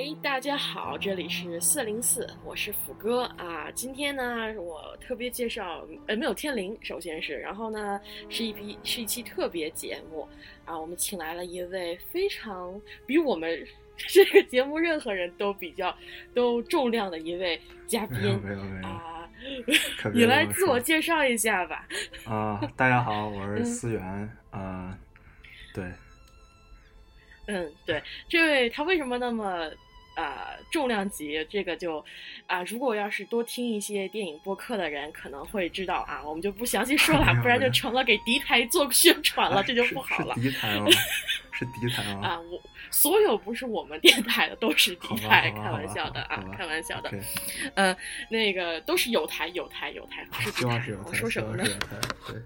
哎，大家好，这里是四零四，我是虎哥啊。今天呢，我特别介绍，呃，没有天灵，首先是，然后呢，是一批是一期特别节目啊。我们请来了一位非常比我们 这个节目任何人都比较都重量的一位嘉宾啊。你来自我介绍一下吧。啊，大家好，我是思源啊，对。嗯，对，这位他为什么那么啊重量级？这个就啊，如果要是多听一些电影播客的人，可能会知道啊，我们就不详细说了，不然就成了给敌台做宣传了，这就不好了。敌台吗？是敌台吗？啊，我所有不是我们电台的都是敌台，开玩笑的啊，开玩笑的。嗯，那个都是有台有台有台，不是敌台。我说什么呢？对。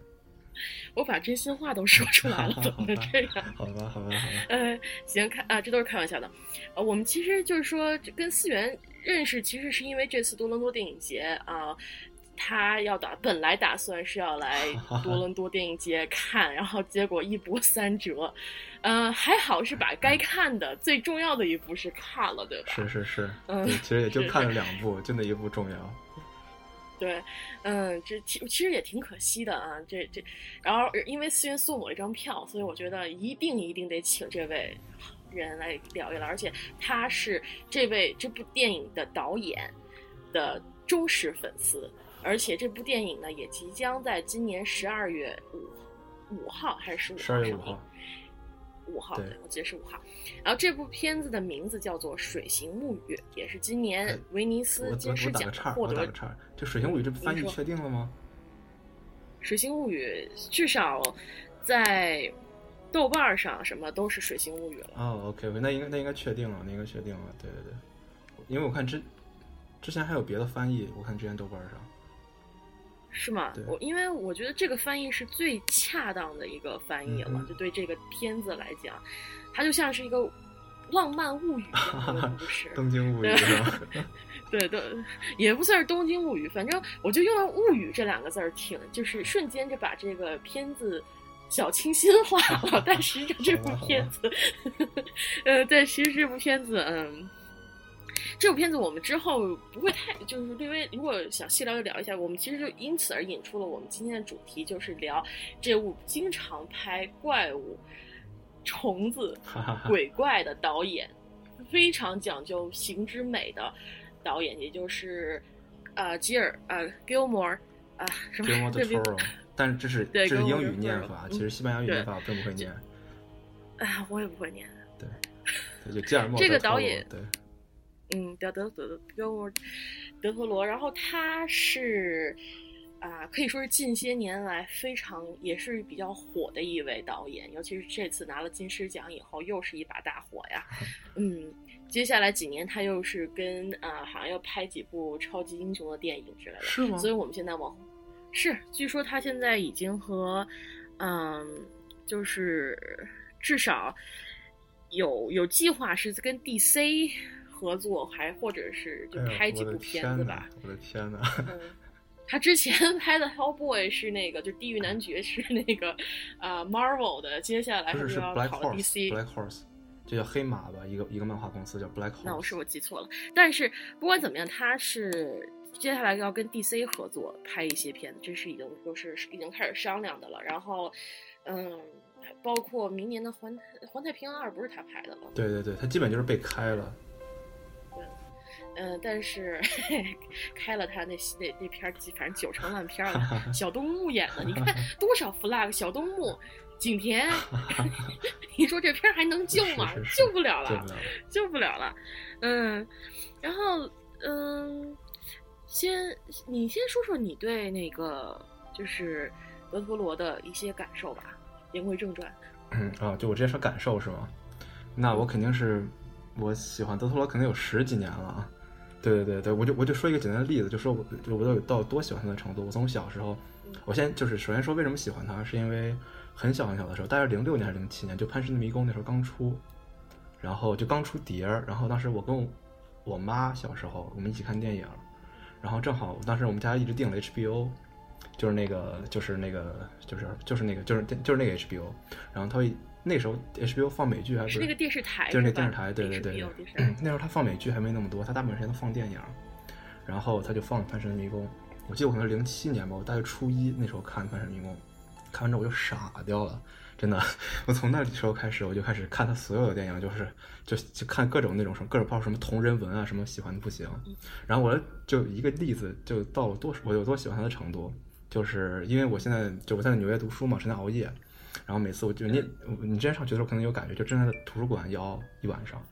我把真心话都说出来了，怎么这样？好吧，好吧，好吧。呃，行，开啊，这都是开玩笑的。呃，我们其实就是说跟思源认识，其实是因为这次多伦多电影节啊，他要打，本来打算是要来多伦多电影节看，然后结果一波三折。嗯，还好是把该看的最重要的一部是看了，对吧？是是是，嗯，其实也就看了两部，就那一部重要。对，嗯，这其其实也挺可惜的啊，这这，然后因为思源送我一张票，所以我觉得一定一定得请这位人来聊一聊，而且他是这位这部电影的导演的忠实粉丝，而且这部电影呢也即将在今年十二月五五号还是十五号上映。五号，对我记得是五号。然后这部片子的名字叫做《水形物语》，也是今年威尼斯金狮奖获得。就《水形物语》这翻译确定了吗？《水形物语》至少在豆瓣上什么都是《水形物语》了。哦，OK，那应该那应该确定了，那应该确定了。对对对，因为我看之之前还有别的翻译，我看之前豆瓣上。是吗？我因为我觉得这个翻译是最恰当的一个翻译了，就对这个片子来讲，它就像是一个浪漫物语故 事。东京物语，对对，也不算是东京物语，反正我就用了“物语”这两个字儿，挺就是瞬间就把这个片子小清新化了。但实际上这部片子，呃，但，其实这部片子，嗯。这部片子我们之后不会太，就是略微如果想细聊就聊一下。我们其实就因此而引出了我们今天的主题，就是聊这部经常拍怪物、虫子、鬼怪的导演，非常讲究形之美的导演，也就是呃吉尔呃 Gilmore 啊什么对不对？但是这是这是英语念法，其实西班牙语念法我并不会念。哎，我也不会念。对，就吉尔 莫这个导演对。嗯，德德德德德托罗，然后他是啊，可以说是近些年来非常也是比较火的一位导演，尤其是这次拿了金狮奖以后，又是一把大火呀。嗯，接下来几年他又是跟啊，好像要拍几部超级英雄的电影之类的，是吗？所以我们现在往是，据说他现在已经和嗯，就是至少有有计划是跟 DC。合作还或者是就拍几部片子吧。我的天哪！嗯，他之前 拍的《Hellboy》是那个，就《地狱男爵》是那个啊，Marvel 的。接下来是要跑 DC。Black Horse，这叫黑马吧？一个一个漫画公司叫 Black Horse。那我是我记错了。但是不管怎么样，他是接下来要跟 DC 合作拍一些片子，这是已经就是已经开始商量的了。然后，嗯，包括明年的《环环太平洋二》不是他拍的了？对对对，他基本就是被开了。嗯，但是 开了他那那那片儿，反正九成烂片了。小东木演的，你看 多少 flag，小东木、景甜，你说这片儿还能救吗？救不了了，救不了了。嗯，然后嗯，先你先说说你对那个就是德托罗的一些感受吧。言归正传。嗯 啊，就我直接说感受是吗？那我肯定是我喜欢德托罗，肯定有十几年了啊。对对对对，我就我就说一个简单的例子，就说我就我到到多喜欢他的程度。我从小时候，我先就是首先说为什么喜欢他，是因为很小很小的时候，大概零六年还是零七年，就《潘神的迷宫》那时候刚出，然后就刚出碟儿，然后当时我跟我妈小时候我们一起看电影，然后正好当时我们家一直订了 HBO，就是那个就是那个就是就是那个就是就是那个 HBO，然后他会那时候 HBO 放美剧还是那个电视台，就是那电视台，对对对。那时候他放美剧还没那么多，他大部分时间都放电影。然后他就放《潘神的迷宫》，我记得我可能是零七年吧，我大概初一那时候看《潘神迷宫》，看完之后我就傻掉了，真的。我从那时候开始，我就开始看他所有的电影，就是就就看各种那种什么各种包括什么同人文啊，什么喜欢的不行。然后我就一个例子，就到了多我有多喜欢他的程度，就是因为我现在就我在纽约读书嘛，成天熬夜。然后每次我就你你之前上学的时候可能有感觉，就真的在图书馆要一晚上。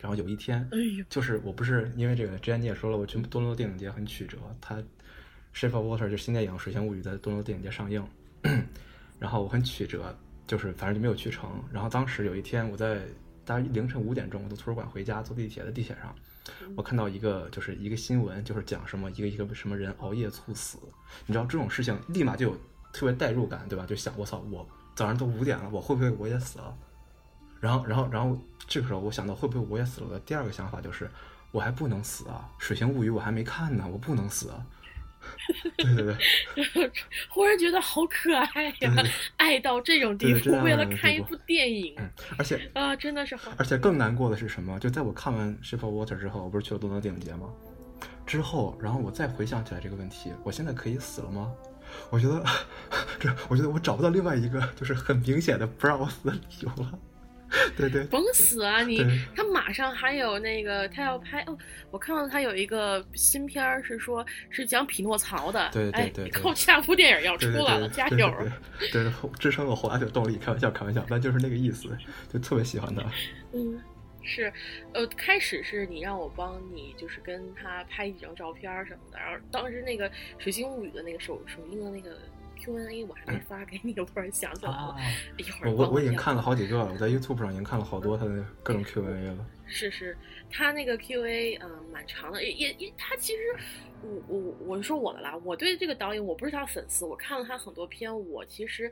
然后有一天，就是我不是因为这个，之前你也说了，我去多伦多电影节很曲折。它《Shape of Water》就新电影《水形物语》在多伦多电影节上映，然后我很曲折，就是反正就没有去成。然后当时有一天，我在大概凌晨五点钟，我从图书馆回家，坐地铁在地铁上，我看到一个就是一个新闻，就是讲什么一个一个什么人熬夜猝死。你知道这种事情，立马就有特别代入感，对吧？就想我操，我早上都五点了，我会不会我也死了？然后，然后，然后这个时候我想到会不会我也死了的第二个想法就是，我还不能死啊，《水形物语》我还没看呢，我不能死啊。对 对对，忽然觉得好可爱呀，爱到这种地步，为了看一部电影。嗯，而且啊，真的是好。而且更难过的是什么？就在我看完《Shape of Water》之后，我不是去了多伦多电影节吗？之后，然后我再回想起来这个问题，我现在可以死了吗？我觉得，这我觉得我找不到另外一个就是很明显的不让我死的理由了。对对，甭死啊你！他马上还有那个，他要拍哦。我看到他有一个新片儿，是说是讲匹诺曹的。对对对，靠下部电影要出来了，加油！对，支撑我后来的动力。开玩笑，开玩笑，但就是那个意思，就特别喜欢他。嗯，是，呃，开始是你让我帮你，就是跟他拍几张照片什么的。然后当时那个《水星物语》的那个首首映的那个。Q&A 我还没发给你，我突然想起来了，一会儿我我已经看了好几个了，我在 YouTube 上已经看了好多他的各种 Q&A 了。是是，他那个 Q&A 嗯蛮长的，也也也他其实。我我我是说我的啦，我对这个导演我不是他粉丝，我看了他很多片，我其实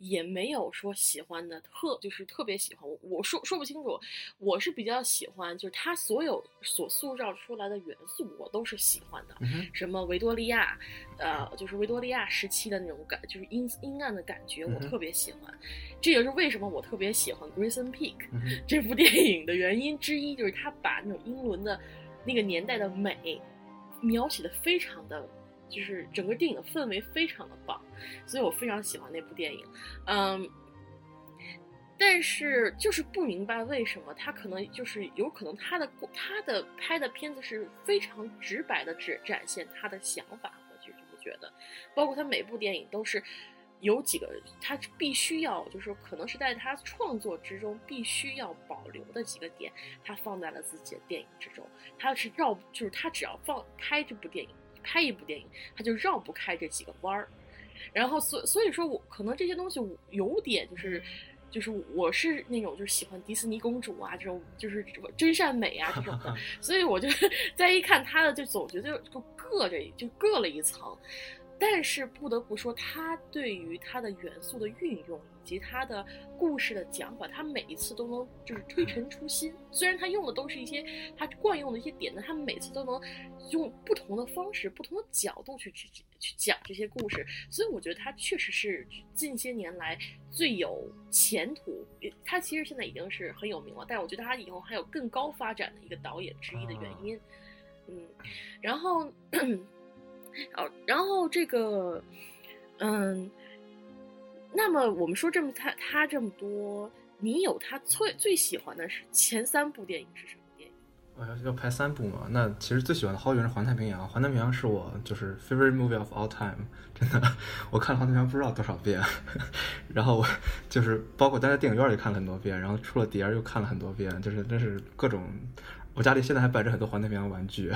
也没有说喜欢的特就是特别喜欢，我说说不清楚，我是比较喜欢，就是他所有所塑造出来的元素我都是喜欢的，什么维多利亚，呃，就是维多利亚时期的那种感，就是阴阴暗的感觉，我特别喜欢，这也是为什么我特别喜欢《Grayson Peak》这部电影的原因之一，一就是他把那种英伦的那个年代的美。描写的非常的，就是整个电影的氛围非常的棒，所以我非常喜欢那部电影。嗯，但是就是不明白为什么他可能就是有可能他的他的拍的片子是非常直白的只展现他的想法，我就这么觉得。包括他每部电影都是有几个他必须要就是可能是在他创作之中必须要保留的几个点，他放在了自己的电影之中。他是绕，就是他只要放拍这部电影，拍一部电影，他就绕不开这几个弯儿。然后，所所以说我可能这些东西有点就是，就是我是那种就是喜欢迪士尼公主啊这种，就是真善美啊这种的。所以我就 再一看他的，就总觉得就硌着，就硌了一层。但是不得不说，他对于他的元素的运用以。及他的故事的讲法，他每一次都能就是推陈出新。虽然他用的都是一些他惯用的一些点但，他每次都能用不同的方式、不同的角度去去去讲这些故事。所以我觉得他确实是近些年来最有前途。他其实现在已经是很有名了，但是我觉得他以后还有更高发展的一个导演之一的原因。嗯，然后，哦，然后这个，嗯。那么我们说这么他他这么多，你有他最最喜欢的是前三部电影是什么电影？我要要拍三部嘛？那其实最喜欢的毫无疑问是《环太平洋》，《环太平洋》是我就是 favorite movie of all time，真的，我看《环太平洋》不知道多少遍，然后就是包括待在电影院里看了很多遍，然后出了碟又看了很多遍，就是真是各种，我家里现在还摆着很多《环太平洋》玩具。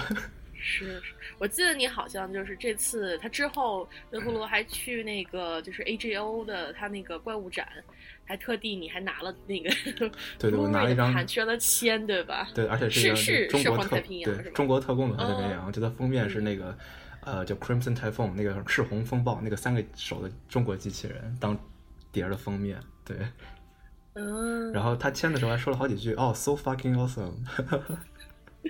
是，我记得你好像就是这次他之后，德布罗还去那个就是 A G O 的他那个怪物展，还特地你还拿了那个 对对，我拿了一张 版权的签，对吧？对，而且是是中国特对中国特供的环太平洋，就它封面是那个呃叫 Crimson Typhoon 那个赤红风暴那个三个手的中国机器人当碟的封面，对，嗯，然后他签的时候还说了好几句哦，so fucking awesome。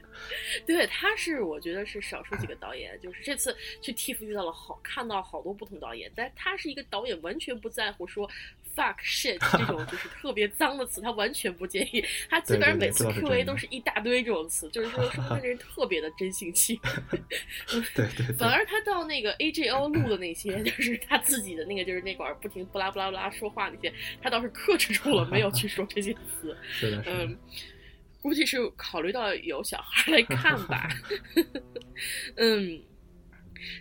对，他是我觉得是少数几个导演，就是这次去 TIFF 遇到了好看到好多不同导演，但他是一个导演完全不在乎说 fuck shit 这种就是特别脏的词，他完全不介意。他基本上每次 Q A 都是一大堆这种词，就是说说明这人特别的真性情。对对。反而他到那个 A J O 录的那些，就是他自己的那个，就是那管不停不拉不拉不拉说话那些，他倒是克制住了，没有去说这些词。是的，嗯，估计是考虑到有小孩来看吧。嗯。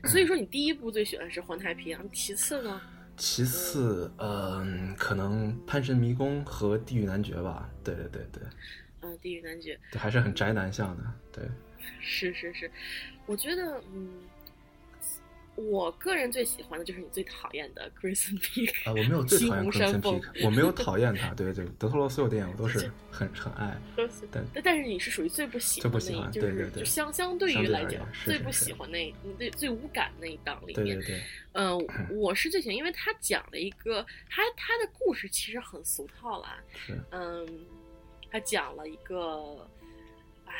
所以说，你第一部最喜欢是《环太平洋》，其次呢？其次，嗯，可能《潘神迷宫》和《地狱男爵》吧。对对对对。嗯，《地狱男爵》对，还是很宅男向的。对。是是是，我觉得，嗯。我个人最喜欢的就是你最讨厌的 Crimson Peak 啊，我没有最讨厌 Crimson Peak，我没有 讨厌他，对对，德托罗所有电影我都是 很很爱，但但是你是属于最不喜欢那，就是就相相对于来讲最不喜欢那最最无感那一档里面，对对对，嗯，我是最喜欢，因为他讲了一个他他的故事其实很俗套啦，是，嗯，他讲了一个。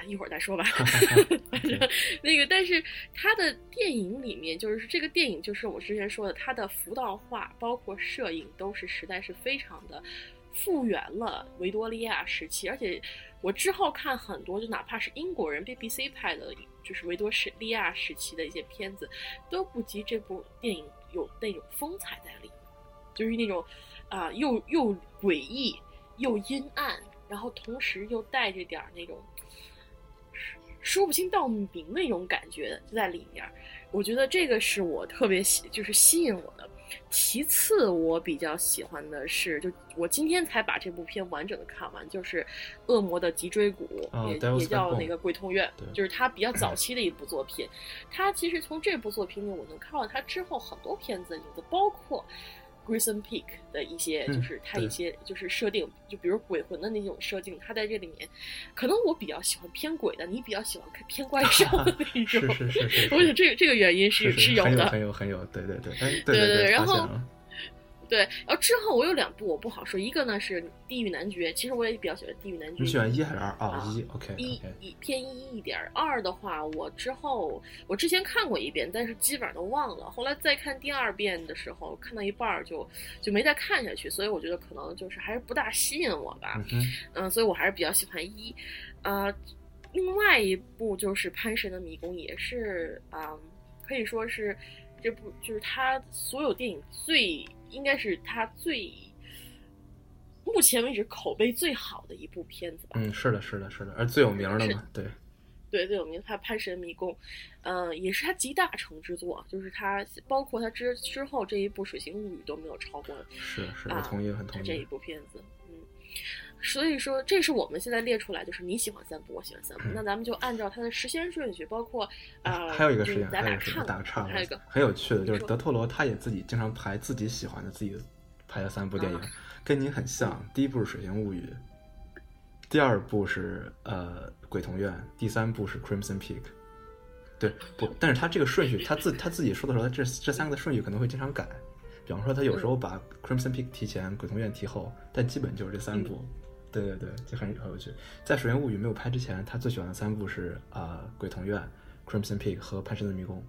一会儿再说吧，反正 那个，但是他的电影里面，就是这个电影，就是我之前说的，他的服道化，包括摄影，都是实在是非常的复原了维多利亚时期。而且我之后看很多，就哪怕是英国人 BBC 拍的，就是维多利亚时期的一些片子，都不及这部电影有那种风采在里面，就是那种啊，又又诡异又阴暗，然后同时又带着点那种。说不清道不明那种感觉就在里面，我觉得这个是我特别喜，就是吸引我的。其次，我比较喜欢的是，就我今天才把这部片完整的看完，就是《恶魔的脊椎骨》，也也叫那个《鬼痛院》，就是他比较早期的一部作品。他其实从这部作品里，我能看到他之后很多片子的影子，包括。Grison Peak 的一些，就是它一些就是设定，就比如鬼魂的那种设定，它在这里面，可能我比较喜欢偏鬼的，你比较喜欢看偏怪兽的那 种。是是是是。我觉得这个这个原因是是有的，很有很有，对对对，对对对，然后。对，然后之后我有两部我不好说，一个呢是《地狱男爵》，其实我也比较喜欢《地狱男爵》。你喜欢一还是二？啊，一，OK。一一偏一一点，二的话我之后我之前看过一遍，但是基本上都忘了。后来再看第二遍的时候，看到一半就就没再看下去，所以我觉得可能就是还是不大吸引我吧。嗯，所以我还是比较喜欢一。呃，另外一部就是《潘神的迷宫》，也是啊，可以说是这部就是他所有电影最。应该是他最目前为止口碑最好的一部片子吧。嗯，是的，是的，是的，而最有名的嘛，对，对，最有名。他《潘神迷宫》，嗯，也是他集大成之作，就是他包括他之之后这一部《水形物语》都没有超过。是是，我同意，很同意这一部片子。嗯，所以说，这是我们现在列出来，就是你喜欢三部，我喜欢三部，那咱们就按照它的时间顺序，包括啊，还有一个时间，咱俩看打个岔，还有一个很有趣的，就是德托罗他也自己经常排自己喜欢的自己拍的三部电影，跟你很像。第一部是《水形物语》，第二部是呃《鬼童院》，第三部是《Crimson Peak》。对，不，但是他这个顺序，他自他自己说的时候，他这这三个的顺序可能会经常改。比方说，他有时候把《Crimson Peak》提前，《鬼童院》提后，但基本就是这三部。对对对，就很很有趣。在《水形物语》没有拍之前，他最喜欢的三部是啊《鬼童院》、《Crimson Peak》和《潘神的迷宫》。《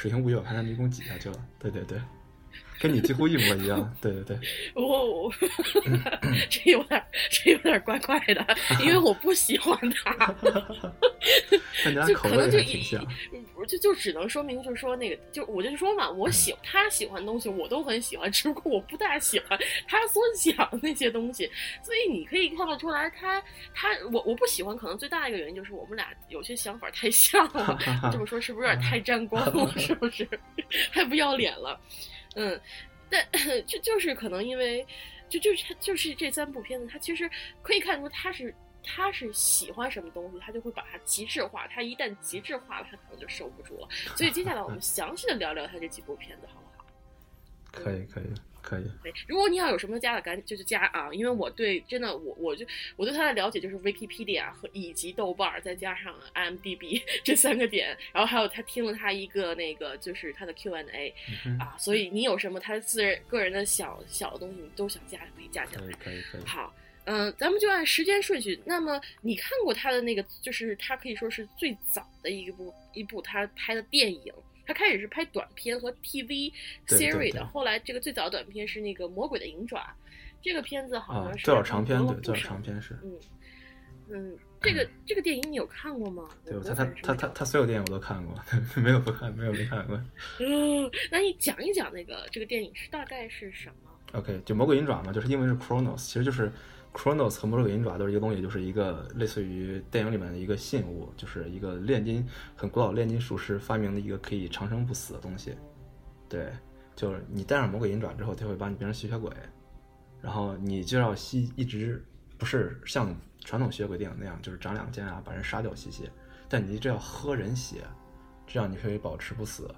水形物语》把《潘神的迷宫》挤下去了。对对对。跟你几乎一模一样，对对对。我 这有点这有点怪怪的，因为我不喜欢他。就可能就一不就就只能说明就是说那个就我就说嘛，我喜他喜欢的东西我都很喜欢，只不过我不大喜欢他所讲的那些东西。所以你可以看得出来，他他我我不喜欢，可能最大一个原因就是我们俩有些想法太像了。这么说是不是有点太沾光了？是不是太不要脸了？嗯，但 就就是可能因为，就就是他就是这三部片子，他其实可以看出他是他是喜欢什么东西，他就会把它极致化。他一旦极致化了，他可能就收不住了。所以接下来我们详细的聊聊他这几部片子，好不好？可以，可以。可以，如果你要有什么加的，赶紧就是加啊！因为我对真的我我就我对他的了解就是 Wikipedia 和以及豆瓣再加上 IMDB 这三个点，然后还有他听了他一个那个就是他的 Q&A 啊，所以你有什么他自个人的小小的东西，你都想加可以加进来。可以可以。好，嗯，咱们就按时间顺序。那么你看过他的那个，就是他可以说是最早的一部一部他拍的电影。他开始是拍短片和 TV series 的，后来这个最早的短片是那个《魔鬼的银爪》，这个片子好啊像，是最早长片对，最早长片是。嗯嗯，这个这个电影你有看过吗？对，我他他他他他所有电影我都看过，没有不看，没有没看过。嗯，那你讲一讲那个这个电影是大概是什么？OK，就魔鬼银爪嘛，就是英文是 Chronos，其实就是 Chronos 和魔鬼银爪都是一个东西，就是一个类似于电影里面的一个信物，就是一个炼金很古老炼金术师发明的一个可以长生不死的东西。对，就是你戴上魔鬼银爪之后，它会把你变成吸血鬼，然后你就要吸一直不是像传统吸血鬼电影那样，就是长两剑啊把人杀掉吸血，但你一直要喝人血，这样你可以保持不死。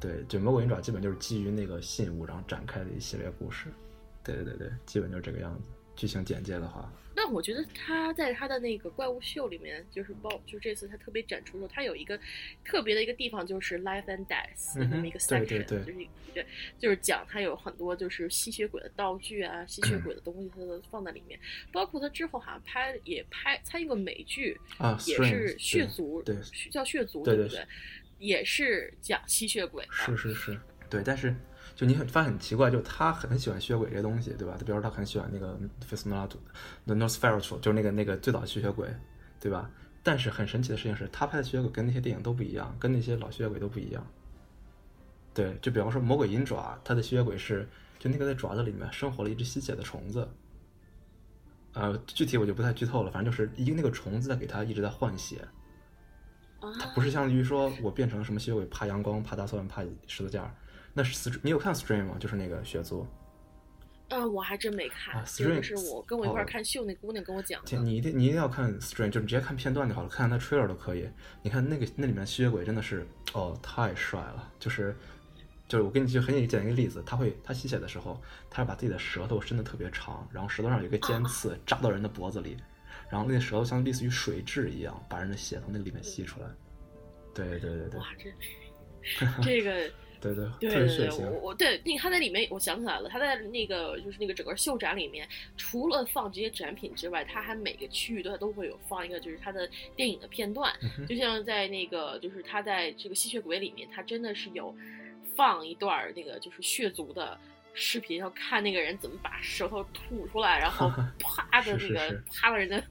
对，就魔鬼银爪基本就是基于那个信物，然后展开的一系列故事。对对对对，基本就是这个样子。剧情简介的话，那我觉得他在他的那个怪物秀里面，就是包，就这次他特别展出的时候，他有一个特别的一个地方，就是 life and death 的那么一个 section，、对对对就是对就是讲他有很多就是吸血鬼的道具啊，吸血鬼的东西，他都放在里面。包括他之后好像拍也拍参与过美剧，啊也是血族，对叫血族，对对不对？也是讲吸血鬼的。是是是，对，但是就你很发现很奇怪，就他很喜欢吸血鬼这些东西，对吧？就比如说他很喜欢那个 f i s m a l a t The Nosferatu，就是那个那个最早的吸血鬼，对吧？但是很神奇的事情是，他拍的吸血鬼跟那些电影都不一样，跟那些老吸血鬼都不一样。对，就比方说魔鬼银爪，它的吸血鬼是就那个在爪子里面生活了一只吸血的虫子。呃，具体我就不太剧透了，反正就是一个那个虫子在给他一直在换血，它，不是相当于说我变成了什么吸血鬼，怕阳光、怕大蒜、怕十字架。那是你有看 stream 吗？就是那个血族。嗯，我还真没看，啊 Strange 是我跟我一块看秀那姑娘跟我讲的天，。你一定你一定要看 Strain，就直接看片段就好了，看看他 trailer 都可以。你看那个那里面吸血鬼真的是哦太帅了，就是就是我给你就很简单一个例子，他会他吸血的时候，他会把自己的舌头伸的特别长，然后舌头上有一个尖刺扎到人的脖子里，然后那个舌头像类似于水蛭一样，把人的血从那个里面吸出来。对对对对哇，这这个。对对，对对我。我对那个他在里面，我想起来了，他在那个就是那个整个秀展里面，除了放这些展品之外，他还每个区域都都会有放一个就是他的电影的片段，嗯就像在那个就是他在这个吸血鬼里面，他真的是有放一段那个就是血族的。视频，然后看那个人怎么把舌头吐出来，然后 啪的 那个啪到人的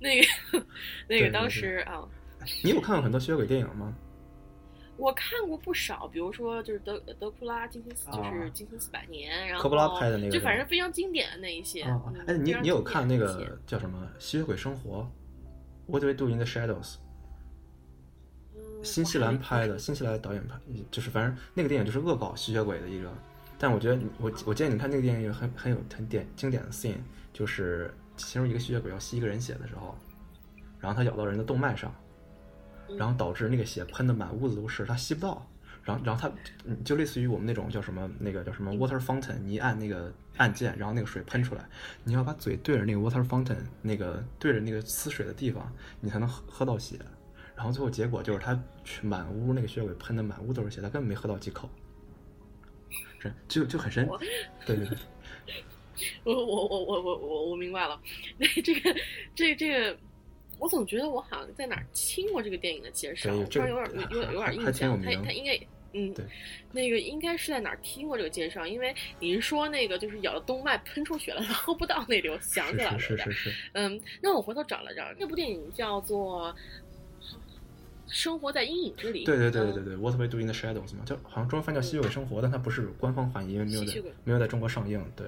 那个那个当时啊，你有看过很多吸血鬼电影吗？我看过不少，比如说就是德德库拉惊心，就是啊惊心四百年，然后科波拉拍的那个就反正非常经典的那一些。哎，你你有看那个叫什么《吸血鬼生活》？What do we do in the shadows？嗯新西兰拍的，新西兰导演拍，就是反正那个电影就是恶搞吸血鬼的一个。但我觉得我我建议你看那个电影有很很有很典经典的 scene，就是其中一个吸血鬼要吸一个人血的时候，然后他咬到人的动脉上，然后导致那个血喷的满屋子都是，他吸不到。然后，然后他嗯就类似于我们那种叫什么那个叫什么 water fountain，你一按那个按键，然后那个水喷出来，你要把嘴对着那个 water fountain 那个对着那个呲水的地方，你才能喝喝到血。然后最后结果就是他去满屋那个血鬼喷的满屋都是血，他根本没喝到几口，是就就很神。对对对，我我我我我我我明白了，那这个这这个，我总觉得我好像在哪儿听过这个电影的介绍，对我突然有这个点有点有点印象，他他应该。嗯对，那个应该是在哪儿听过这个介绍，因为你是说那个就是咬了动脉喷出血了，然后不到那里，我想起来了，是是是是，嗯，那我回头找了找，那部电影叫做《生活在阴影之里》。对对对对嗯对对，What We Do in the Shadows 嘛，就好像中文翻叫《吸血鬼生活》，但它不是官方翻译，因为没有在没有在中国上映。对，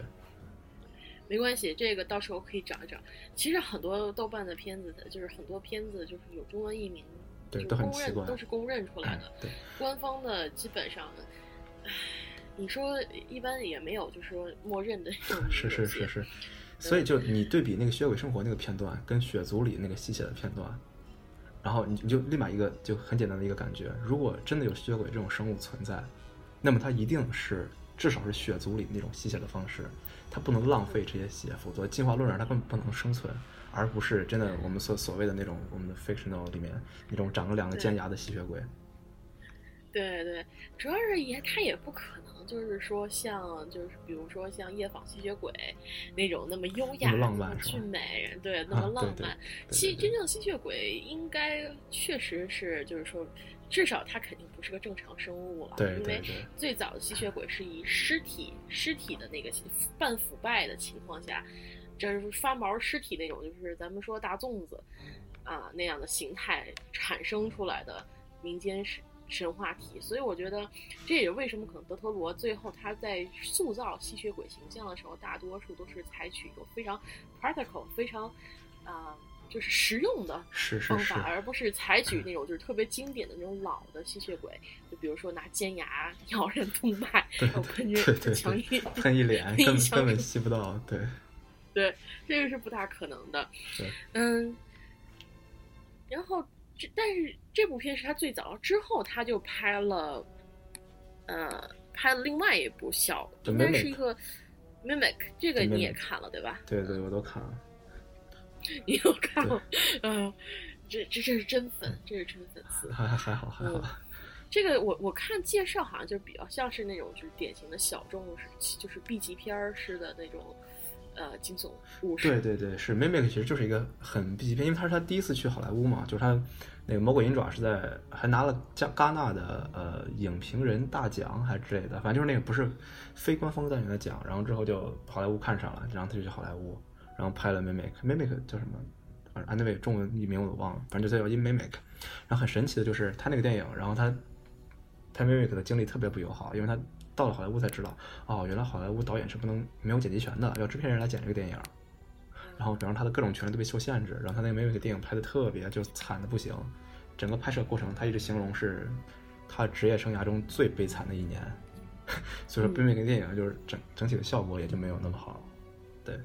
没关系，这个到时候可以找一找。其实很多豆瓣的片子的，就是很多片子就是有中文译名，对就是公都很奇怪认都是公认出来的。对，官方的基本上，唉，你说一般也没有，就是说默认的是是是是，所以就你对比那个《血鬼生活》那个片段，跟《血族》里那个吸血的片段，然后你你就立马一个就很简单的一个感觉，如果真的有吸血鬼这种生物存在，那么它一定是至少是血族里那种吸血的方式，它不能浪费这些血，否则进化论上它根本不能生存，而不是真的我们所所谓的那种我们的 fictional 里面那种长了两个尖牙的吸血鬼。对对，主要是也他也不可能，就是说像就是比如说像夜访吸血鬼那种那么优雅、那么俊美，对，那么啊对对浪漫。对吸对。真正吸血鬼应该确实是就是说至少它肯定不是个正常生物了，对因为最早的吸血鬼是以尸体尸体的那个半腐败的情况下，这是发毛尸体那种，就是咱们说大粽子啊那样的形态产生出来的民间神神话体，所以我觉得这也是为什么可能德特罗最后他在塑造吸血鬼形象的时候，大多数都是采取一个非常 practical、非常啊、就是实用的是是是方法，，而不是采取那种就是特别经典的那种老的吸血鬼，就比如说拿尖牙咬人动脉，对然后喷对对人强对硬，喷一脸根根本吸不到，对。对，这个是不大可能的。对，嗯，然后这但是这部片是他最早之后他就拍了，呃，拍了另外一部小，对应该是一个 mimic，这个你也看了对吧？对对，我都看了，你有看吗？嗯、这这这是真粉，这是真粉丝。还还还好还好，这个我我看介绍好像就比较像是那种就是典型的小众是就是 B 级片儿式的那种呃惊悚故事。对对对，是 Mimic 其实就是一个很 B 级片，因为他是他第一次去好莱坞嘛，就是他那个《魔鬼银爪》是在还拿了加戛纳的呃影评人大奖还是之类的，反正就是那个不是非官方单元的奖，然后之后就好莱坞看上了，然后他就去好莱坞，然后拍了 Mimic，Mimic 叫什么？反正 anyway 中文译名我都忘了，反正就叫 In Mimic。然后很神奇的就是他那个电影，然后他拍 Mimic 的经历特别不友好，因为他到了好莱坞才知道，哦，原来好莱坞导演是不能没有剪辑权的，要制片人来剪这个电影。然后，比方说他的各种权利都被受限制，然后他那个 Mimic 电影拍的特别就惨的不行，整个拍摄过程他一直形容是他职业生涯中最悲惨的一年，所以说 Mimic 电影就是整整体的效果也就没有那么好。对，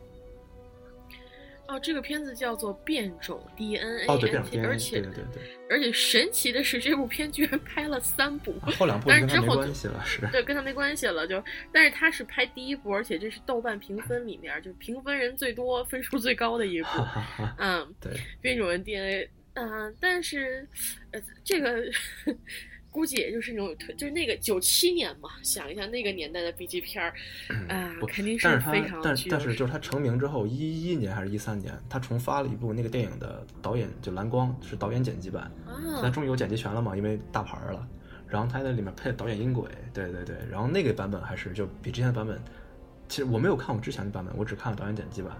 哦，这个片子叫做《变种 DNA》，哦对，变种而 DNA，而且对对对对，而且神奇的是，这部片居然拍了三部。啊后两部跟他没但是之后关系了，是。对，跟他没关系了，就，但是他是拍第一部，而且这是豆瓣评分里面就评分人最多、分数最高的一部。嗯，对，变种人 DNA，嗯、但是，呃，这个估计也就是那种特，就是那个九七年嘛，想一下那个年代的 B 级片儿，啊、不肯定是非常但是但是就是他成名之后，一一年还是一三年，他重发了一部那个电影的导演就蓝光是导演剪辑版，他啊，终于有剪辑权了嘛，因为大牌儿了。然后他在里面配了导演音轨，对对对，然后那个版本还是就比之前的版本，其实我没有看我之前的版本，我只看了导演剪辑版。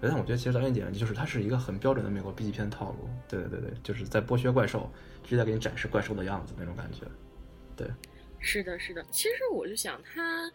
对但我觉得其实导演剪辑就是它是一个很标准的美国 B 级片套路，对对对对，就是在剥削怪兽，直接在给你展示怪兽的样子那种感觉。对，是的，是的。其实我就想他，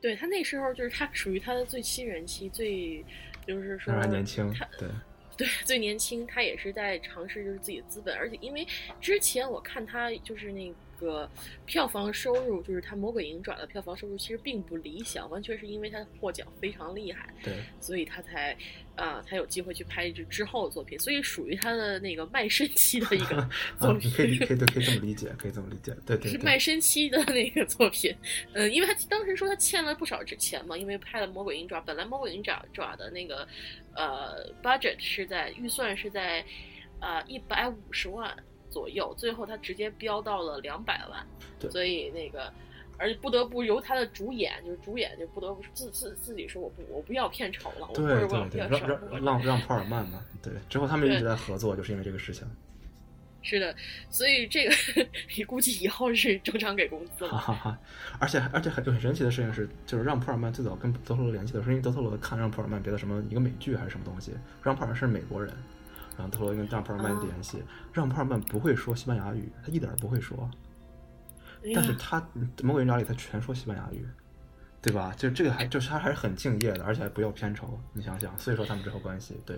对他那时候就是他属于他的最新人期，最就是说当然年轻他，对，对，最年轻，他也是在尝试就是自己的资本，而且因为之前我看他就是那个票房收入，就是他《魔鬼银爪》的票房收入其实并不理想，完全是因为他获奖非常厉害，对，所以他才啊、才有机会去拍这之后的作品，所以属于他的那个卖身期的一个 作啊，品。你可以理可以对可以这么理解，可以这么理解，对对对，是卖身期的那个作品，嗯，因为他当时说他欠了不少之钱嘛，因为拍了《魔鬼银爪》，本来《魔鬼银爪》爪的那个呃 budget 是在预算是在呃一百五十万左右，最后他直接飙到了两百万，对所以那个。而且不得不由他的主演，就是主演就不得不自自自己说我不我不要片酬了，我对我对对，让不要片酬让让让普尔曼嘛，对，之后他们一直在合作，就是因为这个事情，是的，所以这个 你估计以后是正常给工资了。哈哈哈。而且而且很很神奇的事情是，就是让普尔曼最早跟德特罗联系的时候，因为德特罗看让普尔曼别的什么一个美剧还是什么东西，让普尔曼是美国人，然后特洛伊跟让帕尔曼哦联系，让帕尔曼不会说西班牙语，他一点儿不会说，但是他《魔鬼人家》里他全说西班牙语。对吧？就这个还就是他还是很敬业的，而且还不要片酬，你想想，所以说他们之后关系，对，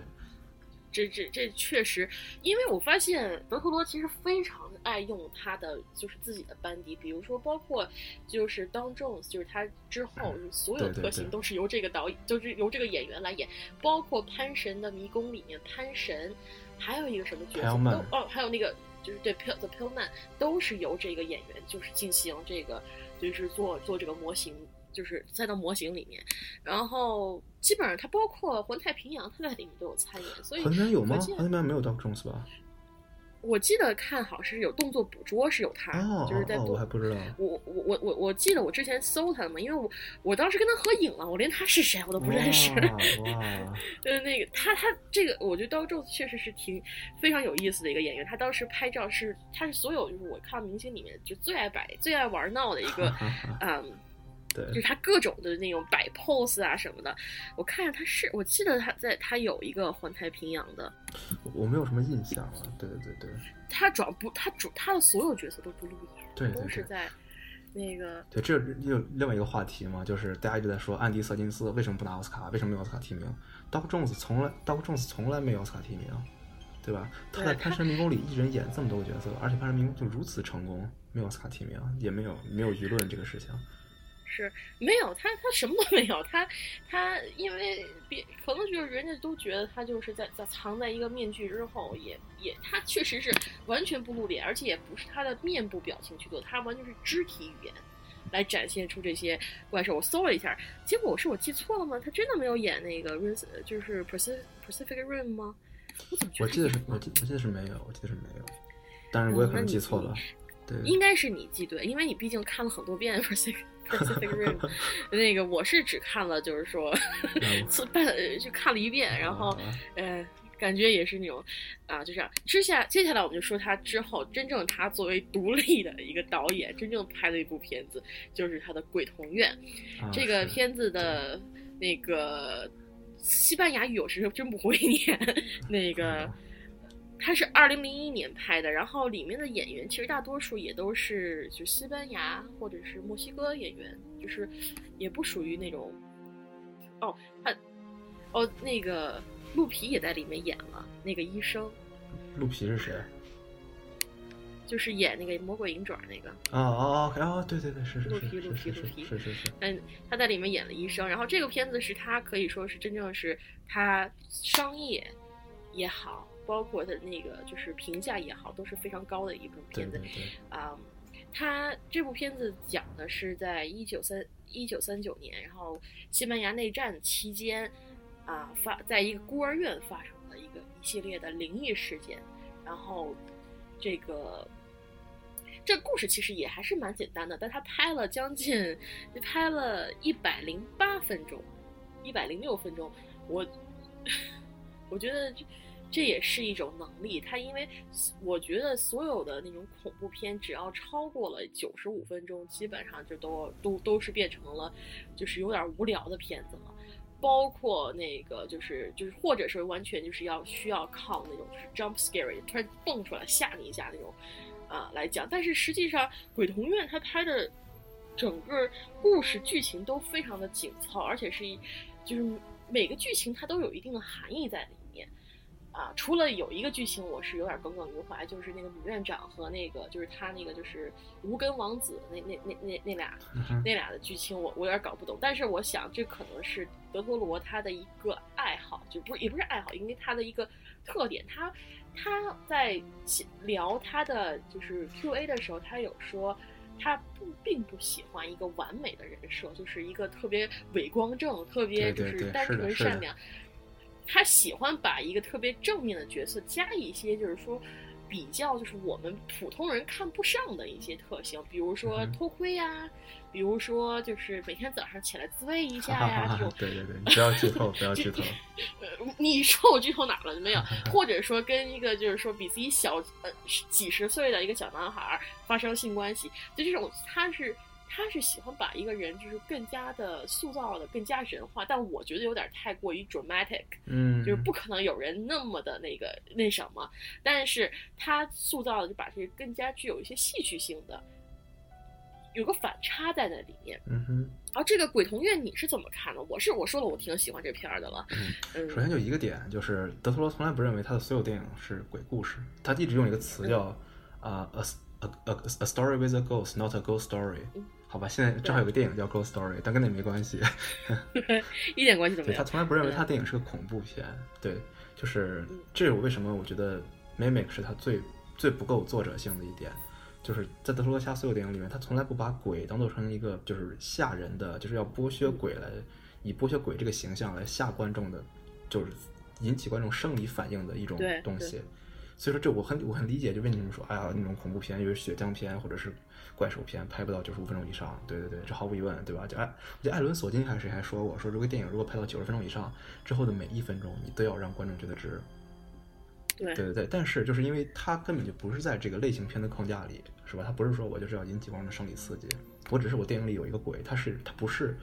这这这确实，因为我发现德特罗其实非常爱用他的就是自己的班底，比如说包括就是当 Jones，就是他之后所有特型都是由这个导演，就是由这个演员来演，包括潘神的迷宫里面潘神，还有一个什么角色都哦，还有那个就是对 Pill The Pillman 都是由这个演员就是进行这个就是做做这个模型。就是塞到模型里面，然后基本上它包括环太平洋，它在里面都有参演，所以浑身有吗？环太平洋没有 Doc Jones 吧？我记得看好是有动作捕捉是有他，哦，就是在哦，我还不知道。我我我我我记得我之前搜他嘛，因为我我当时跟他合影了，我连他是谁我都不认识。呃，那个他他这个，我觉得刀咒确实是挺非常有意思的一个演员。他当时拍照是他是所有就是我看明星里面就最爱摆最爱玩闹的一个，嗯。对，就是他各种的那种摆 pose 啊什么的，我看着他是，我记得他在他有一个环太平洋的，我没有什么印象了。对对对对，他主要不，他主他的所有角色都不露脸，对，都是在那个。对，这又另外一个话题嘛，就是大家一直在说安迪·瑟金斯为什么不拿奥斯卡，为什么没有奥斯卡提名？Doug Jones 从来，Doug Jones 从来没有奥斯卡提名，对吧？他在《潘神迷宫》里一人演这么多个角色，而且《潘神迷宫》就如此成功，没有奥斯卡提名，也没有没有舆论这个事情。是没有他，他什么都没有。他他因为别可能就是人家都觉得他就是在在藏在一个面具之后，也也他确实是完全不露脸，而且也不是他的面部表情去做，他完全是肢体语言来展现出这些怪兽。我搜了一下，结果是我记错了吗？他真的没有演那个 r 就是 Pacific Pacific Rim 吗？我怎么我记得是我记我记得是没有，我记得是没有，但是我也可能记错了。对，应该是你记对，因为你毕竟看了很多遍 Pacific。Pacific Rim，那个我是只看了，就是说，半就看了一遍，然后，呃，感觉也是那种，啊，就这样。之下接下来我们就说他之后真正他作为独立的一个导演，真正拍的一部片子，就是他的《鬼童院》。这个片子的那个西班牙语我是真不会 念，那个。它是二零零一年拍的，然后里面的演员其实大多数也都是就西班牙或者是墨西哥演员，就是也不属于那种。哦，他，哦，那个鹿皮也在里面演了那个医生。鹿皮是谁？就是演那个魔鬼银爪那个。哦哦哦哦，对对对，是是是。鹿皮鹿皮鹿皮，是是是。嗯，他在里面演了医生，然后这个片子是他可以说是真正是他商业也好。包括的那个就是评价也好，都是非常高的一部片子。啊，他这部片子讲的是在一九三一九三九年，然后西班牙内战期间，啊发在一个孤儿院发生的一个一系列的灵异事件。然后这个这故事其实也还是蛮简单的，但他拍了将近拍了一百零八分钟，一百零六分钟，我 我觉得。这也是一种能力。他因为我觉得所有的那种恐怖片，只要超过了九十五分钟，基本上就都都都是变成了，就是有点无聊的片子了。包括那个就是就是或者是完全就是要需要靠那种就是 jump scary 突然蹦出来吓你一下那种啊来讲。但是实际上《鬼童院》它拍的整个故事剧情都非常的紧凑，而且是一就是每个剧情它都有一定的含义在里。啊，除了有一个剧情我是有点耿耿于怀，就是那个女院长和那个就是他那个就是无根王子那那那那那俩那俩的剧情我我有点搞不懂，但是我想这可能是德托罗他的一个爱好，就不是也不是爱好，因为他的一个特点，他他在聊他的就是 Q&A 的时候，他有说他不并不喜欢一个完美的人设，就是一个特别伪光正、特别就是单纯善良。他喜欢把一个特别正面的角色加一些，就是说比较就是我们普通人看不上的一些特性，比如说偷窥呀，比如说就是每天早上起来自慰一下呀这种。对对对，不要剧透，不要剧透。你说我剧透哪了？没有，或者说跟一个就是说比自己小呃几十岁的一个小男孩发生性关系，就这种他是。他是喜欢把一个人就是更加的塑造的更加人化，但我觉得有点太过于 dramatic，嗯，就是不可能有人那么的那个那什么，但是他塑造的就把这个更加具有一些戏剧性的，有个反差在那里面，嗯哼。然后这个鬼童院你是怎么看的？我是我说了，我挺喜欢这片儿的了。嗯，首先就一个点，就是德托罗从来不认为他的所有电影是鬼故事，他一直用一个词叫啊 a a a story with a ghost, not a ghost story。好吧，现在正好有个电影叫《Ghost Story》，但跟那没关系，一点关系都没有。他从来不认为他电影是个恐怖片，对，就是这是我为什么我觉得《Mimic》是他最最不够作者性的一点，就是在德罗夏所有电影里面，他从来不把鬼当做成一个就是吓人的，就是要剥削鬼来以剥削鬼这个形象来吓观众的，就是引起观众生理反应的一种东西。所以说这我很我很理解，就为什么说哎呀那种恐怖片，因为血浆片或者是怪兽片拍不到九十五分钟以上，对对对，这毫无疑问，对吧？就艾，我记得艾伦索金还是谁还说过，说这个电影如果拍到九十分钟以上之后的每一分钟，你都要让观众觉得值。对对对，但是就是因为它根本就不是在这个类型片的框架里，是吧？它不是说我就是要引起观众的生理刺激，我只是我电影里有一个鬼，它是它不是，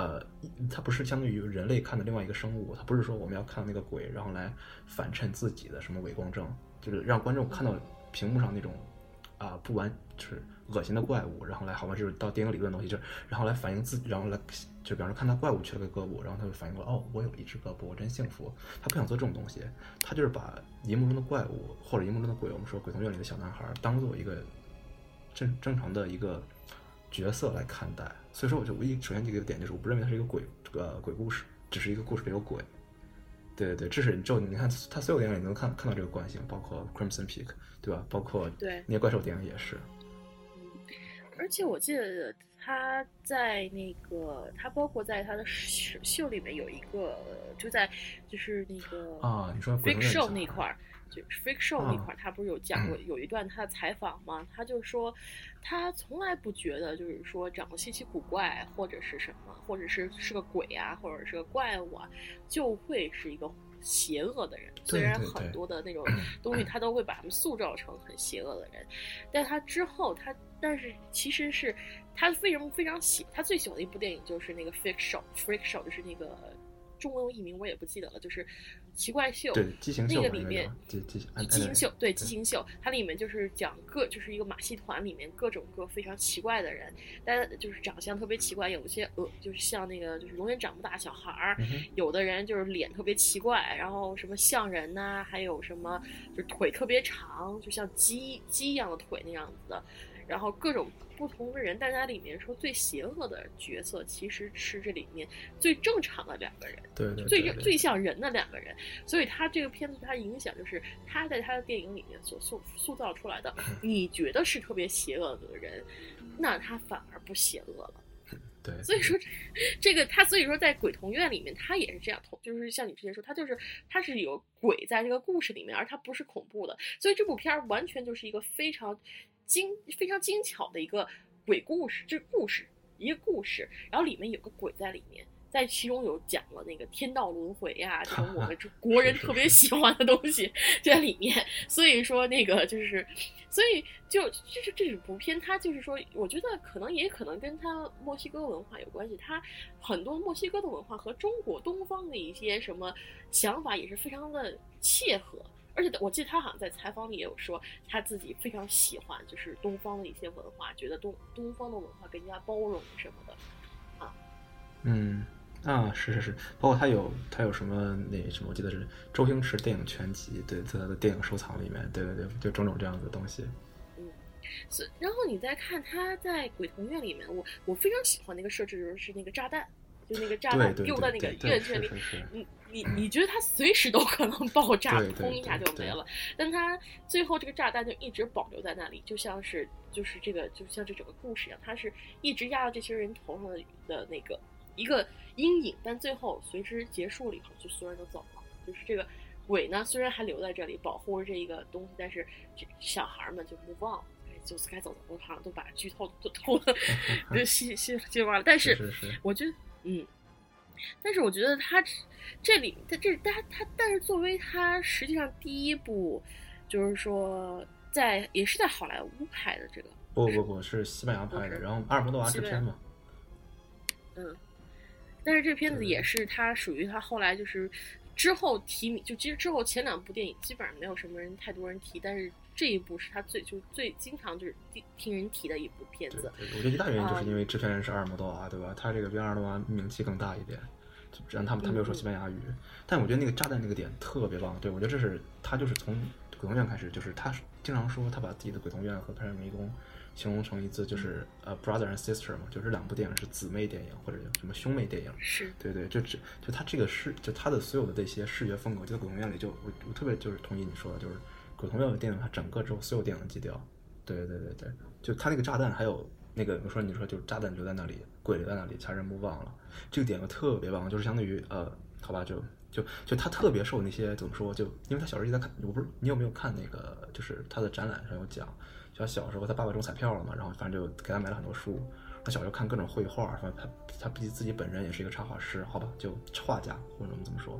呃，它不是相对于人类看的另外一个生物，它不是说我们要看那个鬼，然后来反衬自己的什么伪光正，就是让观众看到屏幕上那种啊不完就是恶心的怪物，然后来好吧，就是到电影理论的东西，就是然后来反映自，然后来就比方说看到怪物缺了个胳膊，然后他就反应过来，哦，我有一只胳膊，我真幸福。他不想做这种东西，他就是把荧幕中的怪物或者荧幕中的鬼，我们说鬼童院里的小男孩，当做一个正正常的一个角色来看待。所以说，我就唯一首先这个点就是，我不认为它是一个鬼这个鬼故事，只是一个故事里有鬼。对对对，这是就你看他所有电影里能看看到这个惯性，包括 Crimson Peak，对吧？包括对那些怪兽电影也是。而且我记得他在那个，他包括在他的秀秀里面有一个，就在就是那个啊，你说 freak show 那块儿，就是 freak show 那块儿，他不是有讲过有一段他的采访吗？他就说他从来不觉得就是说长得稀奇古怪或者是什么，或者是是个鬼啊，或者是个怪物啊，就会是一个。邪恶的人，虽然很多的那种东西，他都会把他们塑造成很邪恶的人，但他之后，他但是其实是他为什么非常喜，他最喜欢的一部电影就是那个《Freak Show》，《Freak Show》就是那个。中文译名我也不记得了，就是《奇怪秀》对畸形秀那个里面，畸畸畸形秀对畸形秀，它里面就是讲各就是一个马戏团里面各种各非常奇怪的人，但就是长相特别奇怪，有一些呃就是像那个就是永远长不大小孩儿，有的人就是脸特别奇怪，然后什么像人呐，还有什么就是腿特别长，就像鸡鸡一样的腿那样子的。然后各种不同的人，但它里面说最邪恶的角色其实是这里面最正常的两个人，对对，最最像人的两个人。所以他这个片子它影响就是他在他的电影里面所塑塑造出来的，你觉得是特别邪恶的人，那他反而不邪恶了。对，所以说这个他所以说在鬼童院里面他也是这样，就是像你之前说，他就是他是有鬼在这个故事里面，而他不是恐怖的，所以这部片儿完全就是一个非常。精非常精巧的一个鬼故事，这故事一个故事，然后里面有个鬼在里面，在其中有讲了那个天道轮回呀，这种我们 国人特别喜欢的东西就在里面。所以说那个就是，所以就就是这部片，它就是说，我觉得可能也可能跟它墨西哥文化有关系，它很多墨西哥的文化和中国东方的一些什么想法也是非常的切合。而且我记得他好像在采访里也有说，他自己非常喜欢就是东方的一些文化，觉得东东方的文化更加包容什么的，啊，嗯，啊，是是是，包括他有他有什么那什么，我记得是周星驰电影全集，对，在他的电影收藏里面，对对对，就种种这样子的东西。嗯，是，然后你再看他在鬼童院里面，我我非常喜欢那个设置就是那个炸弹。就那个炸弹丢在那个院圈里，你你你觉得它随时都可能爆炸，砰一下就没了。但它最后这个炸弹就一直保留在那里，就像是就是这个就像这整个故事一样，它是一直压到这些人头上的的那个一个阴影，但最后随之结束了以后，就所有人都走了。就是这个鬼呢，虽然还留在这里保护着这一个东西，但是这小孩们就不忘，就是该走的我好像都把剧透都 透了，就细细细完了。但是我觉得。嗯，但是我觉得他这里他这他他，但是作为他实际上第一部，就是说在也是在好莱坞拍的这个，不不不是西班牙拍的，然后阿尔莫多瓦制片嘛。嗯，但是这片子也是他属于他后来就是之后提名，就其实之后前两部电影基本上没有什么人太多人提，但是。这一部是他最就最经常就是听听人提的一部片子。我觉得一大原因就是因为制片人是阿尔莫多瓦，对吧？他这个比阿尔莫多瓦名气更大一点，让他们他没有说西班牙语。但我觉得那个炸弹那个点特别棒，对我觉得这是他就是从鬼童院开始，就是他经常说他把自己的鬼童院和拍迷宫形容成一次就是呃 brother and sister 嘛，就是两部电影是姊妹电影或者什么兄妹电影。是对对，就就就他这个视就他的所有的这些视觉风格，就在鬼童院里就我我特别就是同意你说的，就是。鬼童院的电影，它整个之后所有电影基调，对对对对，就它那个炸弹，还有那个我说你说就是炸弹留在那里，鬼留在那里，其他人不忘了，这个点就特别棒，就是相当于呃，好吧，就就就他特别受那些怎么说？就因为他小时候一直在看，我不是你有没有看那个？就是他的展览上有讲，就他小时候他爸爸中彩票了嘛，然后反正就给他买了很多书。他小时候看各种绘画，反正他他毕竟自己本人也是一个插画师，好吧，就画家或者我们怎么说，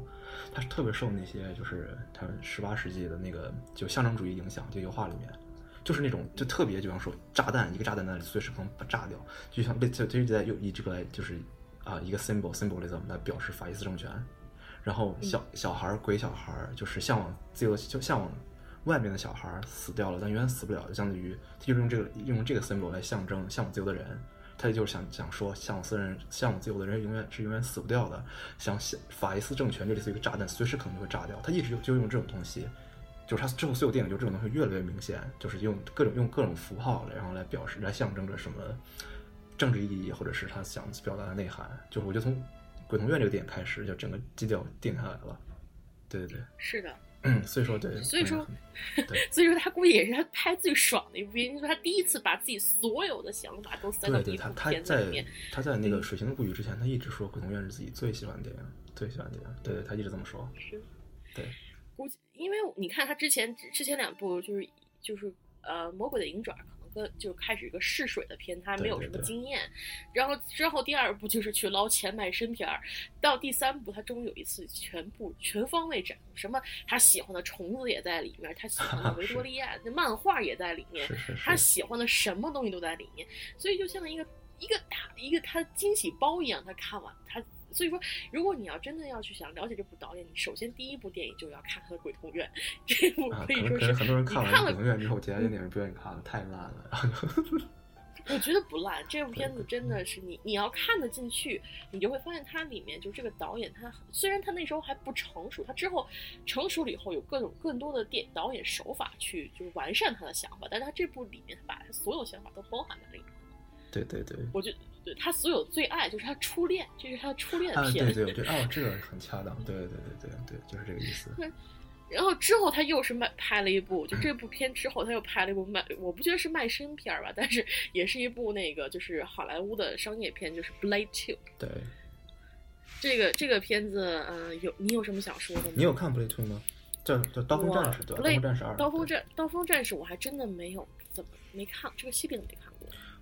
他是特别受那些就是他十八世纪的那个就象征主义影响，就油画里面。就是那种就特别，就像说炸弹，一个炸弹在那里随时可能把炸掉，就像被就就一直在用以这个来就是啊一个 symbol symbolism 来表示法西斯政权。然后小小孩儿鬼小孩儿就是向往自由，就向往外面的小孩儿死掉了，但永远死不了，就相当于他就是用这个用这个 symbol 来象征向往自由的人。他就是想想说向往私人向往自由的人永远是永远死不掉的，想想法西斯政权就类似于一个炸弹，随时可能就会炸掉。他一直就就用这种东西。就是他之后所有电影就这种东西越来越明显，就是用各种用各种符号来然后来表示来象征着什么政治意义，或者是他想表达的内涵。就是我觉得从《鬼童院》这个电影开始，就整个基调定下来了。对对对，是的。嗯，所以说对，所以说，所以说他估计也是他拍最爽的一部片，就是他第一次把自己所有的想法都塞到一部片子里面。他在那个《水形的物语》之前，他一直说《鬼童院》是自己最喜欢的电影，最喜欢的电影。对对，他一直这么说。是，对。估计，因为你看他之前之前两部就是就是呃魔鬼的银爪，可能跟就开始一个试水的片，他没有什么经验。然后之后第二部就是去捞钱卖身片儿，到第三部他终于有一次全部全方位展，什么他喜欢的虫子也在里面，他喜欢的 维多利亚那漫画也在里面，他喜欢的什么东西都在里面，所以就像一个一个大一个他惊喜包一样，他看完他。所以说，如果你要真的要去想了解这部导演，你首先第一部电影就要看他的《鬼同院》。这部可以说是很多人看了《鬼童院》之后，其他电影不愿意看了，太烂了。我觉得不烂，这部片子真的是你你要看得进去，你就会发现它里面就这个导演，他虽然他那时候还不成熟，他之后成熟了以后有各种更多的电导演手法去就是完善他的想法，但是他这部里面把他所有想法都包含在里面。对对对，我觉得。对他所有最爱就是他初恋，这是他初恋片。对对对，哦，这个很恰当。对对对对对，就是这个意思。然后之后他又是卖拍了一部，就这部片之后他又拍了一部卖，我不觉得是卖身片吧，但是也是一部那个就是好莱坞的商业片，就是《Blade Two》。对，这个这个片子，嗯，有你有什么想说的吗？你有看《Blade Two》吗？叫叫《刀锋战士》对，《刀锋战士二》。刀锋战刀锋战士我还真的没有怎么没看这个系列都没看过。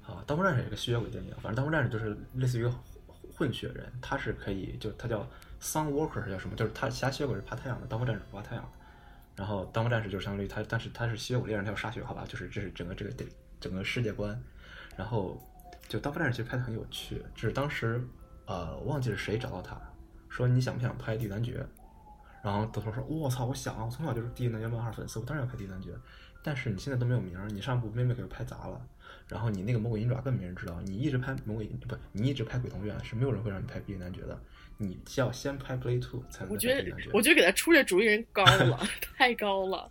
啊，刀锋战士是个吸血鬼电影，反正刀锋战士就是类似于混血人，他是可以就他叫 Sun Walker 叫什么？就是他其他吸血鬼是怕太阳的，刀锋战士不怕太阳的。然后刀锋战士就相当于他，但是他是吸血鬼猎人，他要杀血，好吧？就是这是整个这个电整个世界观。然后就刀锋战士其实拍的很有趣，就是当时呃忘记是谁找到他说你想不想拍第一男爵？然后德托说我操，我想啊，我从小就是第一男爵漫画粉丝，我当然要拍第一男爵。但是你现在都没有名儿，你上部妹妹给我拍砸了。然后你那个魔鬼银爪更没人知道，你一直拍魔鬼不，你一直拍鬼童院是没有人会让你拍毕业男爵的，你要先拍 Play Two 才能。我觉得我觉得给他出这主意人高了，太高了。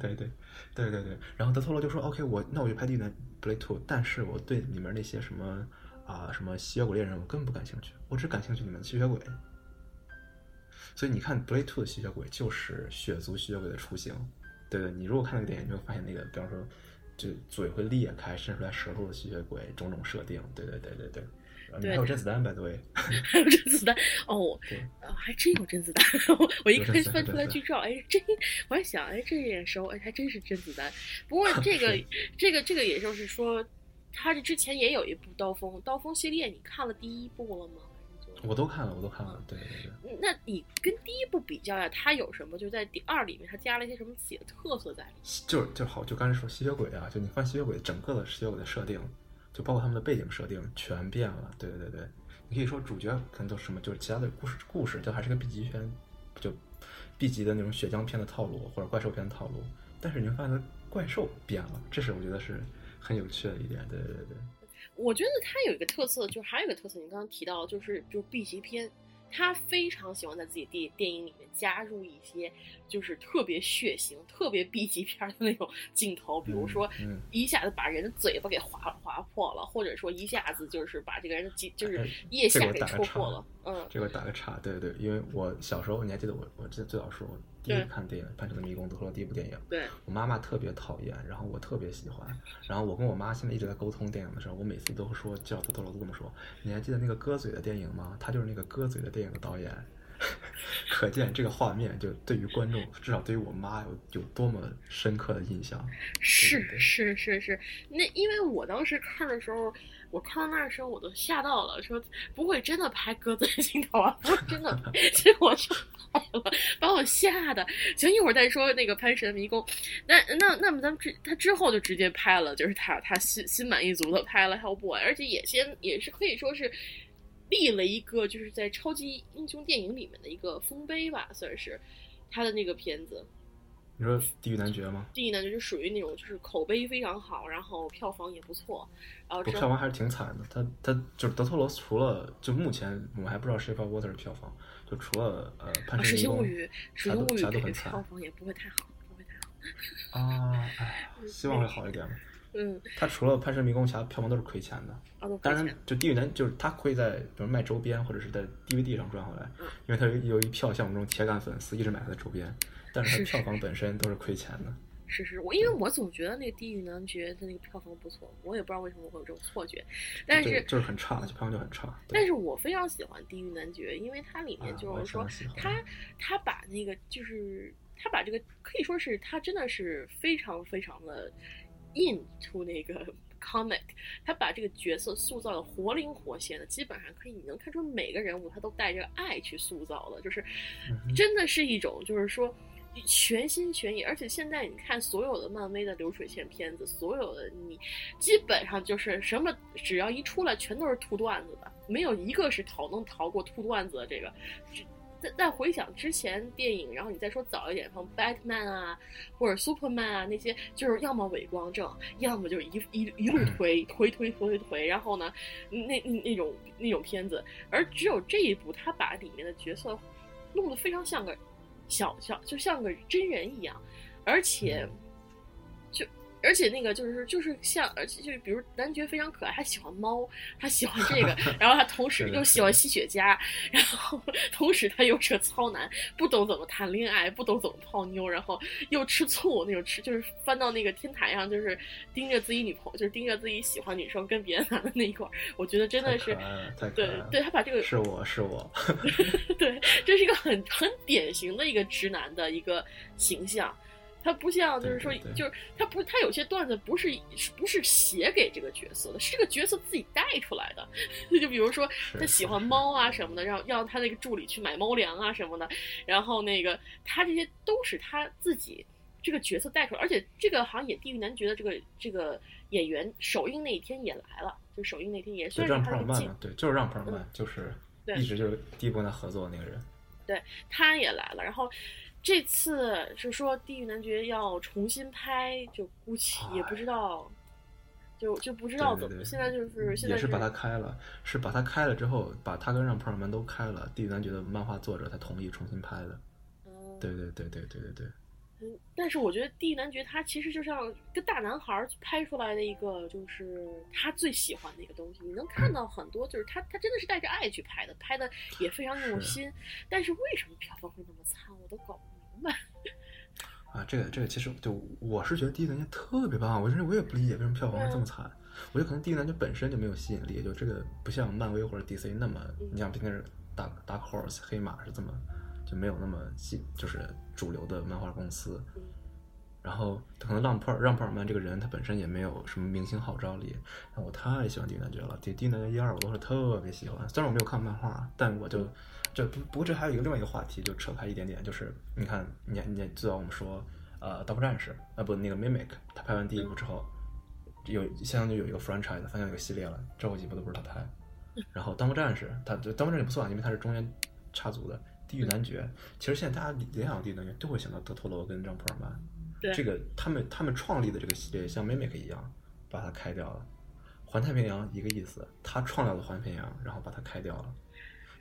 对对对对对，然后德托罗就说 OK，我那我就拍地狱男 Play Two，但是我对里面那些什么啊什么吸血鬼猎人我根本不感兴趣，我只感兴趣里面的吸血鬼。所以你看 Play Two 的吸血鬼就是血族吸血鬼的雏形。对对，你如果看那个电影，你会发现那个，比方说。就嘴会裂开，伸出来舌头的吸血鬼，种种设定，对对对对对。还有甄子丹，百度位。还有甄子丹哦，对，还真有甄子丹。我一看翻出来剧照，哎，真，我还想，哎，这眼熟，哎，还真是甄子丹。不过 这个这个这个，也就是说，他这之前也有一部刀锋，刀锋系列，你看了第一部了吗？我都看了，我都看了，对对对。那你跟第一部比较呀，它有什么？就在第二里面，它加了一些什么自己的特色在里面？就是就好，就刚才说吸血鬼啊，就你发现吸血鬼整个的吸血鬼的设定，就包括他们的背景设定全变了。对对对对，你可以说主角可能都什么，就是其他的故事故事，就还是个 B 级片，就 B 级的那种血浆片的套路或者怪兽片的套路，但是你会发现怪兽变了，这是我觉得是很有趣的一点。对对对。我觉得他有一个特色，就是还有一个特色，你刚刚提到，就是就是 B 级片，他非常喜欢在自己电电影里面加入一些就是特别血腥、特别 B 级片的那种镜头，比如说一下子把人的嘴巴给划划破了，或者说一下子就是把这个人的脊就是腋下给戳破了。嗯，这个打个岔，对对对，因为我小时候你还记得我我记得最早说。第一次看电影《潘城的迷宫》，德托罗第一部电影。对，我妈妈特别讨厌，然后我特别喜欢。然后我跟我妈现在一直在沟通电影的时候，我每次都会说叫德托罗都这么说。你还记得那个割嘴的电影吗？他就是那个割嘴的电影的导演。可见这个画面就对于观众，至少对于我妈有有多么深刻的印象。是是是是，那因为我当时看的时候，我看到那儿的时候我都吓到了，说不会真的拍《鸽子镜头》啊？不会真的，结果就拍了，把我吓的。行，一会儿再说那个《潘神迷宫》。那那那么咱们之他之后就直接拍了，就是他他心心满意足的拍了《Hellboy》，而且也先也是可以说是。立了一个就是在超级英雄电影里面的一个丰碑吧，算是他的那个片子。你说《地狱男爵》吗？《地狱男爵》就属于那种就是口碑非常好，然后票房也不错。然后票房还是挺惨的。他他就是德托罗，除了就目前我们还不知道《Shape of Water》的票房，就除了呃《潘神迷宫》，其他都其他都很惨，票房也不会太好，不会太好。啊，哎，希望会好一点吧。嗯，他除了《潘神迷宫》，其他票房都是亏钱的。当然，就《地狱男》就是他会在比如卖周边或者是在 DVD 上赚回来，因为他有一票像我们这种铁杆粉丝一直买他的周边，但是他票房本身都是亏钱的。是是，我因为我总觉得那个《地狱男爵》的那个票房不错，我也不知道为什么会有这种错觉，但是就是很差，票房就很差。但是我非常喜欢《地狱男爵》，因为它里面就是说，他他把那个就是他把这个可以说是他真的是非常非常的。Into 那个 comic，他把这个角色塑造的活灵活现的，基本上可以你能看出每个人物他都带着爱去塑造的，就是真的是一种就是说全心全意。而且现在你看所有的漫威的流水线片子，所有的你基本上就是什么只要一出来全都是吐段子的，没有一个是逃能逃过吐段子的这个。再再回想之前电影，然后你再说早一点，像 Batman 啊，或者 Superman 啊那些，就是要么伪光正，要么就是一一一路推推推推推，然后呢，那那种那种片子，而只有这一部，他把里面的角色弄得非常像个小小，就像个真人一样，而且。而且那个就是就是像，而且就是比如男爵非常可爱，他喜欢猫，他喜欢这个，然后他同时又喜欢吸雪茄，然后同时他又是个糙男，不懂怎么谈恋爱，不懂怎么泡妞，然后又吃醋那种吃，就是翻到那个天台上，就是盯着自己女朋友，就是盯着自己喜欢女生跟别的男的那一块儿，我觉得真的是，对对，他把这个是我是我，对，这是一个很很典型的一个直男的一个形象。他不像，就是说，就是他不，他有些段子不是不是写给这个角色的，是这个角色自己带出来的。就比如说，他喜欢猫啊什么的，让让他那个助理去买猫粮啊什么的，然后那个他这些都是他自己这个角色带出来。而且这个好像演《地狱男爵》的这个这个演员首映那一天也来了，就首映那天也算是他的进，对，就是让普尔曼，就是一直就是第一部跟他合作的那个人，对，他也来了，然后。这次是说《地狱男爵》要重新拍，就估计也不知道，就就不知道怎么。现在就是现在是把它开了，是把它开了之后，把他跟让普尔曼都开了，《地狱男爵》的漫画作者才同意重新拍的。对对对对对对对。嗯，但是我觉得《地狱男爵》他其实就像个大男孩拍出来的一个，就是他最喜欢的一个东西。你能看到很多，就是他他真的是带着爱去拍的，拍的也非常用心。但是为什么票房会那么惨，我都搞不。啊，这个这个其实就我是觉得《第一男爵》特别棒，我甚至我也不理解为什么票房会这么惨。我觉得可能《第一男爵》本身就没有吸引力，就这个不像漫威或者 DC 那么，你像平时大 Dark Horse 黑马是这么就没有那么吸，就是主流的漫画公司。然后可能让普尔让普尔曼这个人他本身也没有什么明星号召力，但我太喜欢《第一男爵》了，《第第一男爵》一二我都是特别喜欢，虽然我没有看漫画，但我就。就不不过这还有一个另外一个话题，就扯开一点点，就是你看，你你知道我们说，呃，刀客战士啊不那个 Mimic，他拍完第一部之后，有相当于有一个 franchise，发现有一个系列了，之后几部都不是他拍。然后刀客战士，他刀客战士不算，因为他是中间插足的。地狱男爵，其实现在大家联想地狱男爵都会想到德托罗跟让普尔曼，这个他们他们创立的这个系列像 Mimic 一样，把它开掉了。环太平洋一个意思，他创造了环太平洋，然后把它开掉了。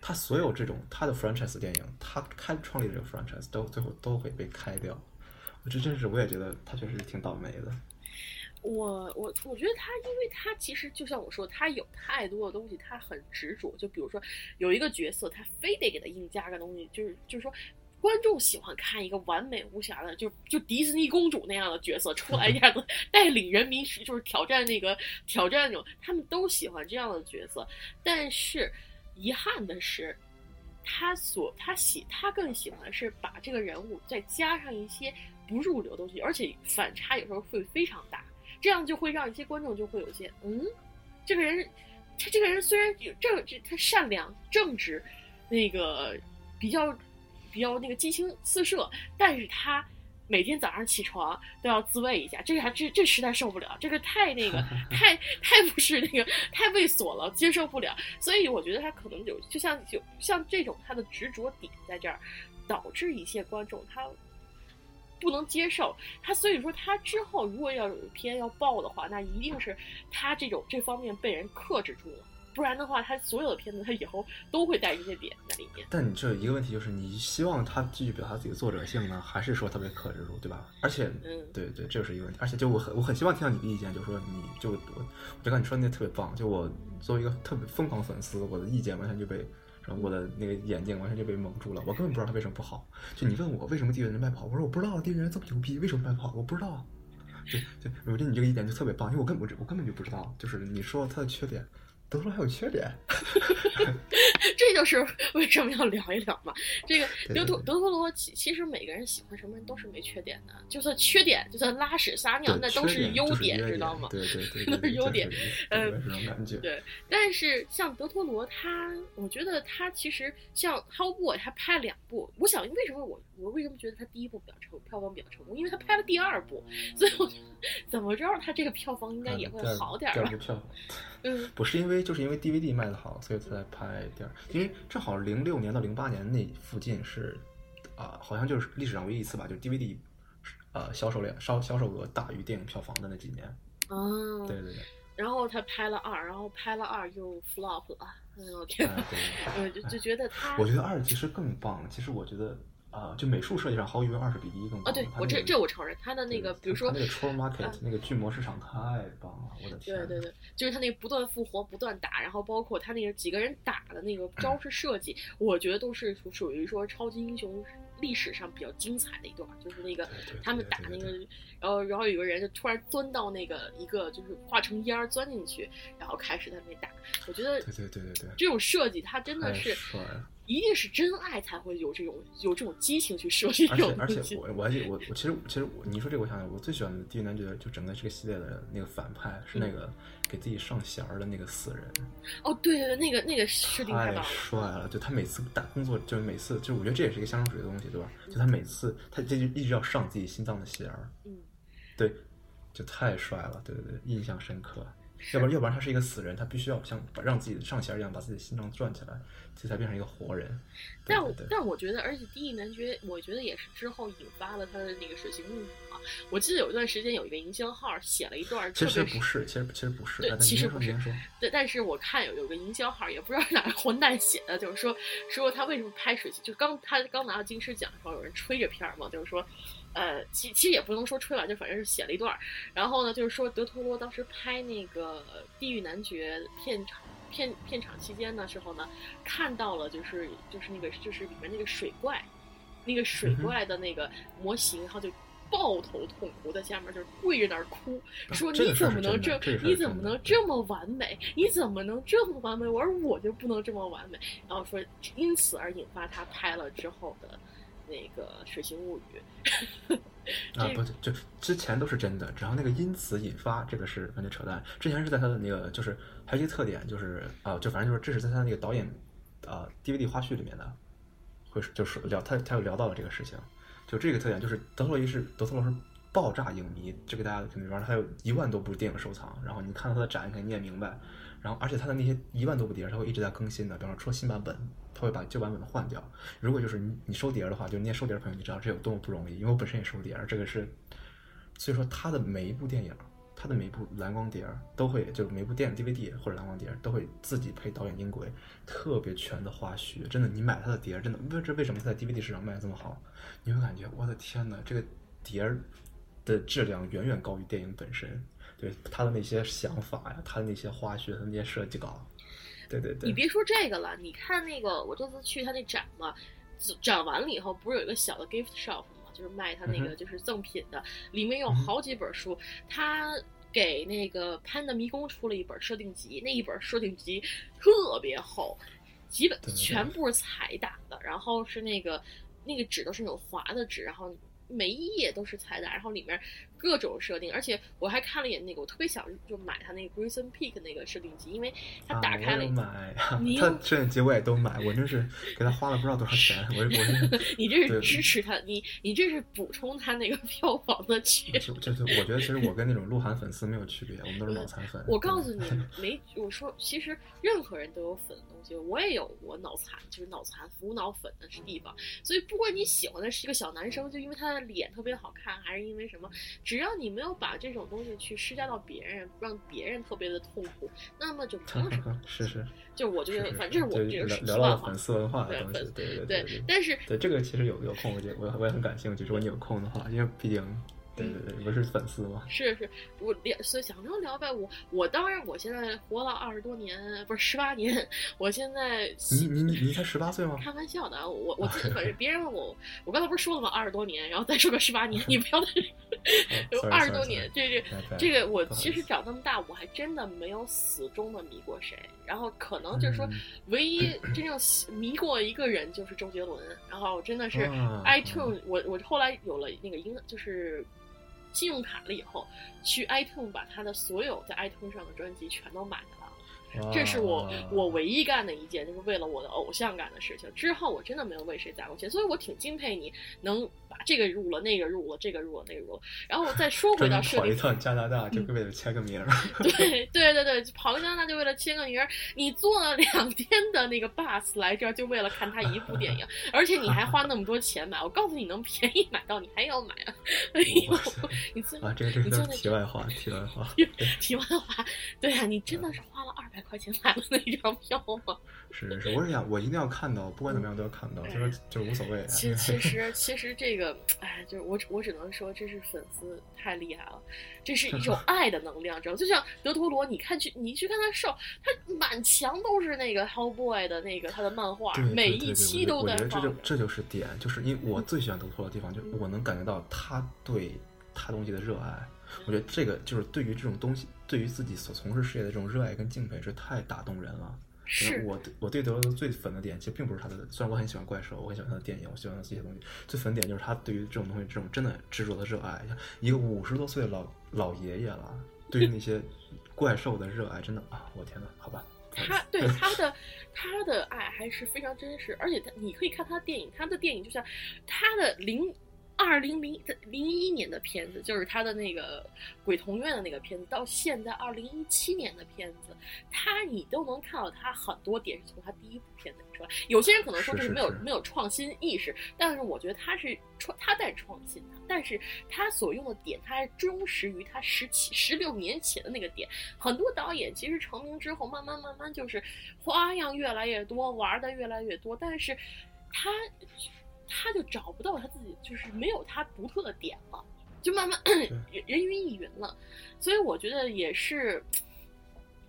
他所有这种他的 franchise 电影，他开创立这个 franchise 都最后都会被开掉，我这真是我也觉得他确实挺倒霉的。我我我觉得他，因为他其实就像我说，他有太多的东西，他很执着。就比如说有一个角色，他非得给他硬加个东西，就是就是说观众喜欢看一个完美无瑕的，就就迪士尼公主那样的角色出来一下子 带领人民是就是挑战那个挑战那种，他们都喜欢这样的角色，但是。遗憾的是，他所他喜他更喜欢的是把这个人物再加上一些不入流的东西，而且反差有时候会非常大，这样就会让一些观众就会有些嗯，这个人他这个人虽然有正他善良正直，那个比较比较那个激情四射，但是他。每天早上起床都要自慰一下，这还这这实在受不了，这个太那个 太太不是那个太猥琐了，接受不了。所以我觉得他可能有就像就像这种他的执着点在这儿，导致一些观众他不能接受他。所以说他之后如果要有一篇要爆的话，那一定是他这种这方面被人克制住了。不然的话，他所有的片子他以后都会带这些点在里面。但你这一个问题就是，你希望他继续表达自己的作者性呢，还是说他被克制住，对吧？而且，嗯，对对，这是一个问题。而且，就我很我很希望听到你的意见，就是说，你就我我就刚你说那特别棒。就我作为一个特别疯狂粉丝，我的意见完全就被，然后我的那个眼睛完全就被蒙住了。我根本不知道他为什么不好。就你问我为什么地狱人卖不好，我说我不知道地狱人这么牛逼，为什么卖不好？我不知道。对对，我觉得你这个意见就特别棒，因为我根本我根本就不知道，就是你说他的缺点。都说还有缺点，这就是为什么要聊一聊嘛。这个德托德托罗，其其实每个人喜欢什么人都是没缺点的，就算缺点，就算拉屎撒尿，那都是优点，知道吗？对对对，都是优点。嗯，对，但是像德托罗，他，我觉得他其实像《How Boy》，他拍了两部。我想，为什么我我为什么觉得他第一部比较成票房比较成功？因为他拍了第二部，所以我觉得怎么着，他这个票房应该也会好点吧？嗯，不是因为。就是因为 DVD 卖的好，所以才拍电影。因为正好零六年到零八年那附近是，啊，好像就是历史上唯一一次吧，就是 DVD，呃，销售量销销售额大于电影票房的那几年。哦，对对对。然后他拍了二，然后拍了二又 flop 了。哎呦天，我 就就觉得他，我觉得二其实更棒。其实我觉得。啊，就美术设计上，毫无疑问二是比第一更棒。啊，对我这这我承认，他的那个，比如说那个 troll market 那个巨魔市场太棒了，我的天！对对对，就是他那个不断复活、不断打，然后包括他那个几个人打的那个招式设计，我觉得都是属于说超级英雄历史上比较精彩的一段，就是那个他们打那个，然后然后有个人就突然钻到那个一个就是化成烟儿钻进去，然后开始在那打，我觉得对对对对对，这种设计它真的是。一定是真爱才会有这种有这种激情去设计这种而且而且我我还记得我我其实其实我你说这个我想想我最喜欢的地狱男爵就整个这个系列的那个反派是那个给自己上弦儿的那个死人。哦对对对，那个那个设定太帅了，就他每次打工作就是每次就我觉得这也是一个象征主义的东西对吧？就他每次他这就一直要上自己心脏的弦儿。嗯，对，就太帅了，对对对，印象深刻。要不然要不然他是一个死人，他必须要像把让自己的上弦一样把自己的心脏转起来，这才变成一个活人。但但我觉得，而且第一男爵，我觉得也是之后引发了他的那个水形物语嘛。我记得有一段时间有一个营销号写了一段，其实不是，其实其实不是，对，其实不是。对，但是我看有有个营销号，也不知道哪个混蛋写的，就是说说他为什么拍水形，就刚他刚拿到金狮奖的时候，有人吹着片儿嘛，就是说。呃，其其实也不能说吹吧，就反正是写了一段然后呢，就是说德托罗当时拍那个《地狱男爵》片场片片场期间的时候呢，看到了就是就是那个就是里面那个水怪，那个水怪的那个模型，然后就抱头痛哭，在下面就是跪着那儿哭，说你怎么能这你怎么能这么完美？你怎么能这么完美？我说我就不能这么完美。然后说因此而引发他拍了之后的。那个《水形物语》啊，不，就之前都是真的，只要那个因此引发，这个是完全扯淡。之前是在他的那个，就是还有一个特点，就是啊，就反正就是这是在他那个导演啊 DVD 花絮里面的，会就是聊他他又聊到了这个事情，就这个特点就是德特洛伊是德特洛是爆炸影迷，这个大家肯定知道，他有一万多部电影收藏，然后你看到他的展，肯定你也明白。然后，而且他的那些一万多部碟，他会一直在更新的。比方说出新版本，他会把旧版本的换掉。如果就是你你收碟儿的话，就是那些收碟的朋友，你知道这有多么不容易。因为我本身也收碟儿，这个是，所以说他的每一部电影，他的每一部蓝光碟儿都会，就是每一部电影 DVD 或者蓝光碟儿都会自己配导演音轨，特别全的花絮。真的，你买他的碟儿，真的不知为什么他在 DVD 市场卖的这么好，你会感觉我的天呐，这个碟儿的质量远远高于电影本身。对他的那些想法呀，他的那些花絮，他那些设计稿，对对对。你别说这个了，你看那个，我这次去他那展嘛，展完了以后，不是有一个小的 gift shop 吗？就是卖他那个就是赠品的，里面有好几本书。他给那个潘的迷宫出了一本设定集，那一本设定集特别厚。基本全部是彩打的，然后是那个那个纸都是那种滑的纸，然后每一页都是彩打，然后里面各种设定，而且我还看了一眼那个，我特别想就买他那个 Grayson Peak 那个设定集，因为他打开了啊、买，你 他摄影机我也都买，我真是给他花了不知道多少钱，我我 你这是支持他，你你这是补充他那个票房的缺。就就就我觉得其实我跟那种鹿晗粉丝没有区别，我们都是脑残粉。我告诉你，没我说，其实任何人都有粉的东西，我也有我脑残，就是脑残无脑粉的地方。所以不管你喜欢的是一个小男生，就因为他的脸特别好看，还是因为什么，只要你没有把这种东西去施加到别人，让别人特别的痛苦，那么就凭什么？是是，就我觉得，反正我对这个聊题外话聊到了粉。丝文化的东西，对对对对。但是对这个其实有有空，我觉得我我也很感兴趣。如果你有空的话，因为毕竟，对对对，你不是粉丝吗。是是，我聊，所以想聊聊呗。我我当然，我现在活了二十多年，不是十八年，我现在你你你你才十八岁吗？开玩笑的啊，我我自反正 别人问我，我刚才不是说了吗？二十多年，然后再说个十八年，你不要再 哦二十多年，这这这这个我其实长这么大，我还真的没有死忠的迷过谁。然后可能就是说嗯，唯一 真正喜迷过一个人就是周杰伦。然后真的是啊 iTunes，我我后来有了那个音就是信用卡了以后，去 iTunes 把他的所有在 iTunes 上的专辑全都买了。这是我哇我唯一干的一件，就是为了我的偶像干的事情。之后我真的没有为谁攒过钱，所以我挺敬佩你能把这个入了，那个入了，这个入了，那个入了。然后再说回到设定，门跑一趟加拿大，就为了签个名儿。对对对对，跑个加拿大就为了签个名儿，你坐了两天的那个 bus 来这儿，就为了看他一部电影，而且你还花那么多钱买，我告诉你能便宜买到，你还要买啊！哎呦，你真啊，这个这个题外话，题外话。题外话，对啊，你真的是花了二百块钱买了那张票吗？是是是，我是想我一定要看到，不管怎么样都要看到，就是就是无所谓。啊其实 其实其实这个，哎，就是我只我只能说，这是粉丝太厉害了，这是一种 爱的能量，知道？就像德托罗，你看去你去看他瘦，他满墙都是那个 Hellboy 的那个他的漫画，对对每一期都我觉得我觉得这。就这就是点，就是因为我最喜欢德托罗的地方，就是我能感觉到他对他东西的热爱。我觉得这个就是对于这种东西，对于自己所从事事业的这种热爱跟敬佩，是太打动人了。是我对我对德罗最粉的点，其实并不是他的，虽然我很喜欢怪兽，我很喜欢他的电影，我喜欢他这些东西，最粉的点就是他对于这种东西，这种真的执着的热爱。像一个五十多岁的老老爷爷了，对于那些怪兽的热爱，真的啊，我天呐，好吧。他对他的他的爱还是非常真实，而且他你可以看他的电影，他的电影就像他的零二零零零一年的片子，就是他的那个鬼童院的那个片子，到现在二零一七年的片子，他你都能看到他很多点是从他第一部片子里出来。有些人可能说这是是是没有没有创新意识，但是我觉得他是创他在创新的，但是他所用的点，他还忠实于他十七十六年前的那个点。很多导演其实成名之后，慢慢慢慢就是花样越来越多，玩的越来越多，但是他他就找不到他自己，就是没有他独特的点了，就慢慢 人人云亦云了。所以我觉得也是，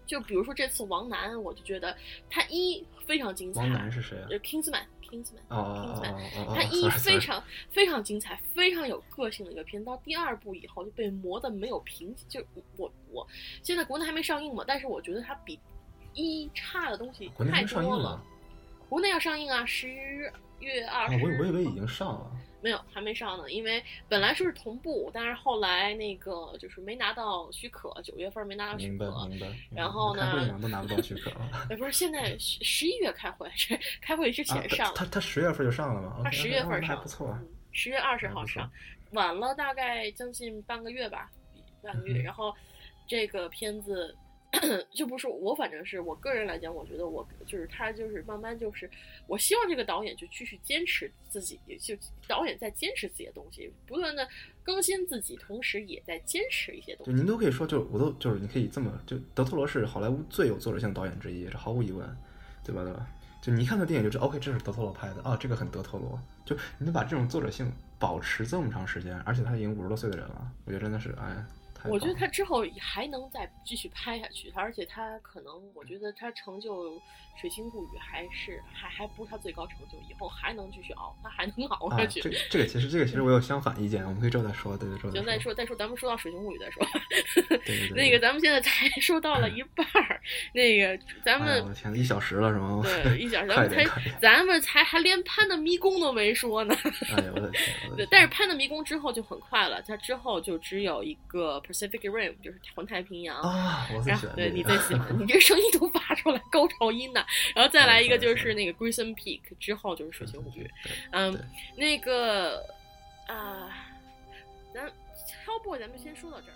就比如说这次王楠，我就觉得他一非常精彩，王楠是谁啊？就 Kingsman，Kingsman，Kingsman。他一非常非常精彩，非常有个性的一个片。到第二部以后就被磨得没有瓶颈，就我我现在国内还没上映嘛，但是我觉得他比一差的东西太多了？国内要上映啊，十月二啊，十、我以我以为已经上了。没有，还没上呢。因为本来说是同步，但是后来那个就是没拿到许可，九月份没拿到许可明白可。明白。然后呢开会嘛都拿不到许可了。哎，不是，现在十十一月开会，是 开会之啊前上了。他他十月份就上了吗？他十月份上，还不错。嗯，十月二十号上，晚了大概将近半个月吧，半个月。嗯然后这个片子 就不是我，反正是我个人来讲，我觉得我就是他就是慢慢就是，我希望这个导演就继续坚持自己，就导演在坚持自己的东西，不断的更新自己，同时也在坚持一些东就西。您都可以说，就我都就是你可以这么就德托罗是好莱坞最有作者性导演之一，这毫无疑问，对吧？对吧？就你一看他电影就知道，OK，这是德托罗拍的啊，这个很德托罗。就你能把这种作者性保持这么长时间，而且他已经五十多岁的人了，我觉得真的是哎，太我觉得他之后还能再继续拍下去，而且他可能，我觉得他成就《水星物语》还是还还不是他最高成就，以后还能继续熬，他还能熬下去。这个这个其实这个其实我有相反意见，我们可以之后再说，对对，对行，再说再说，咱们说到《水星物语》再说。对对 对。那个咱们现在才 说到了一半儿，那个咱们我的天，一小时了是吗？对，一小时，咱们才咱们才还连潘的迷宫都没说呢。哎呀，我的天！对，但是潘的迷宫之后就很快了，他之后就只有一个 Pacific Rim 就是环太平洋啊，我喜欢。对你最喜欢，你这声音都发出来高潮音的，然后再来一个就是那个 Griffon Peak，之后就是水形物语，嗯，那个啊，咱超 boy，咱们先说到这儿。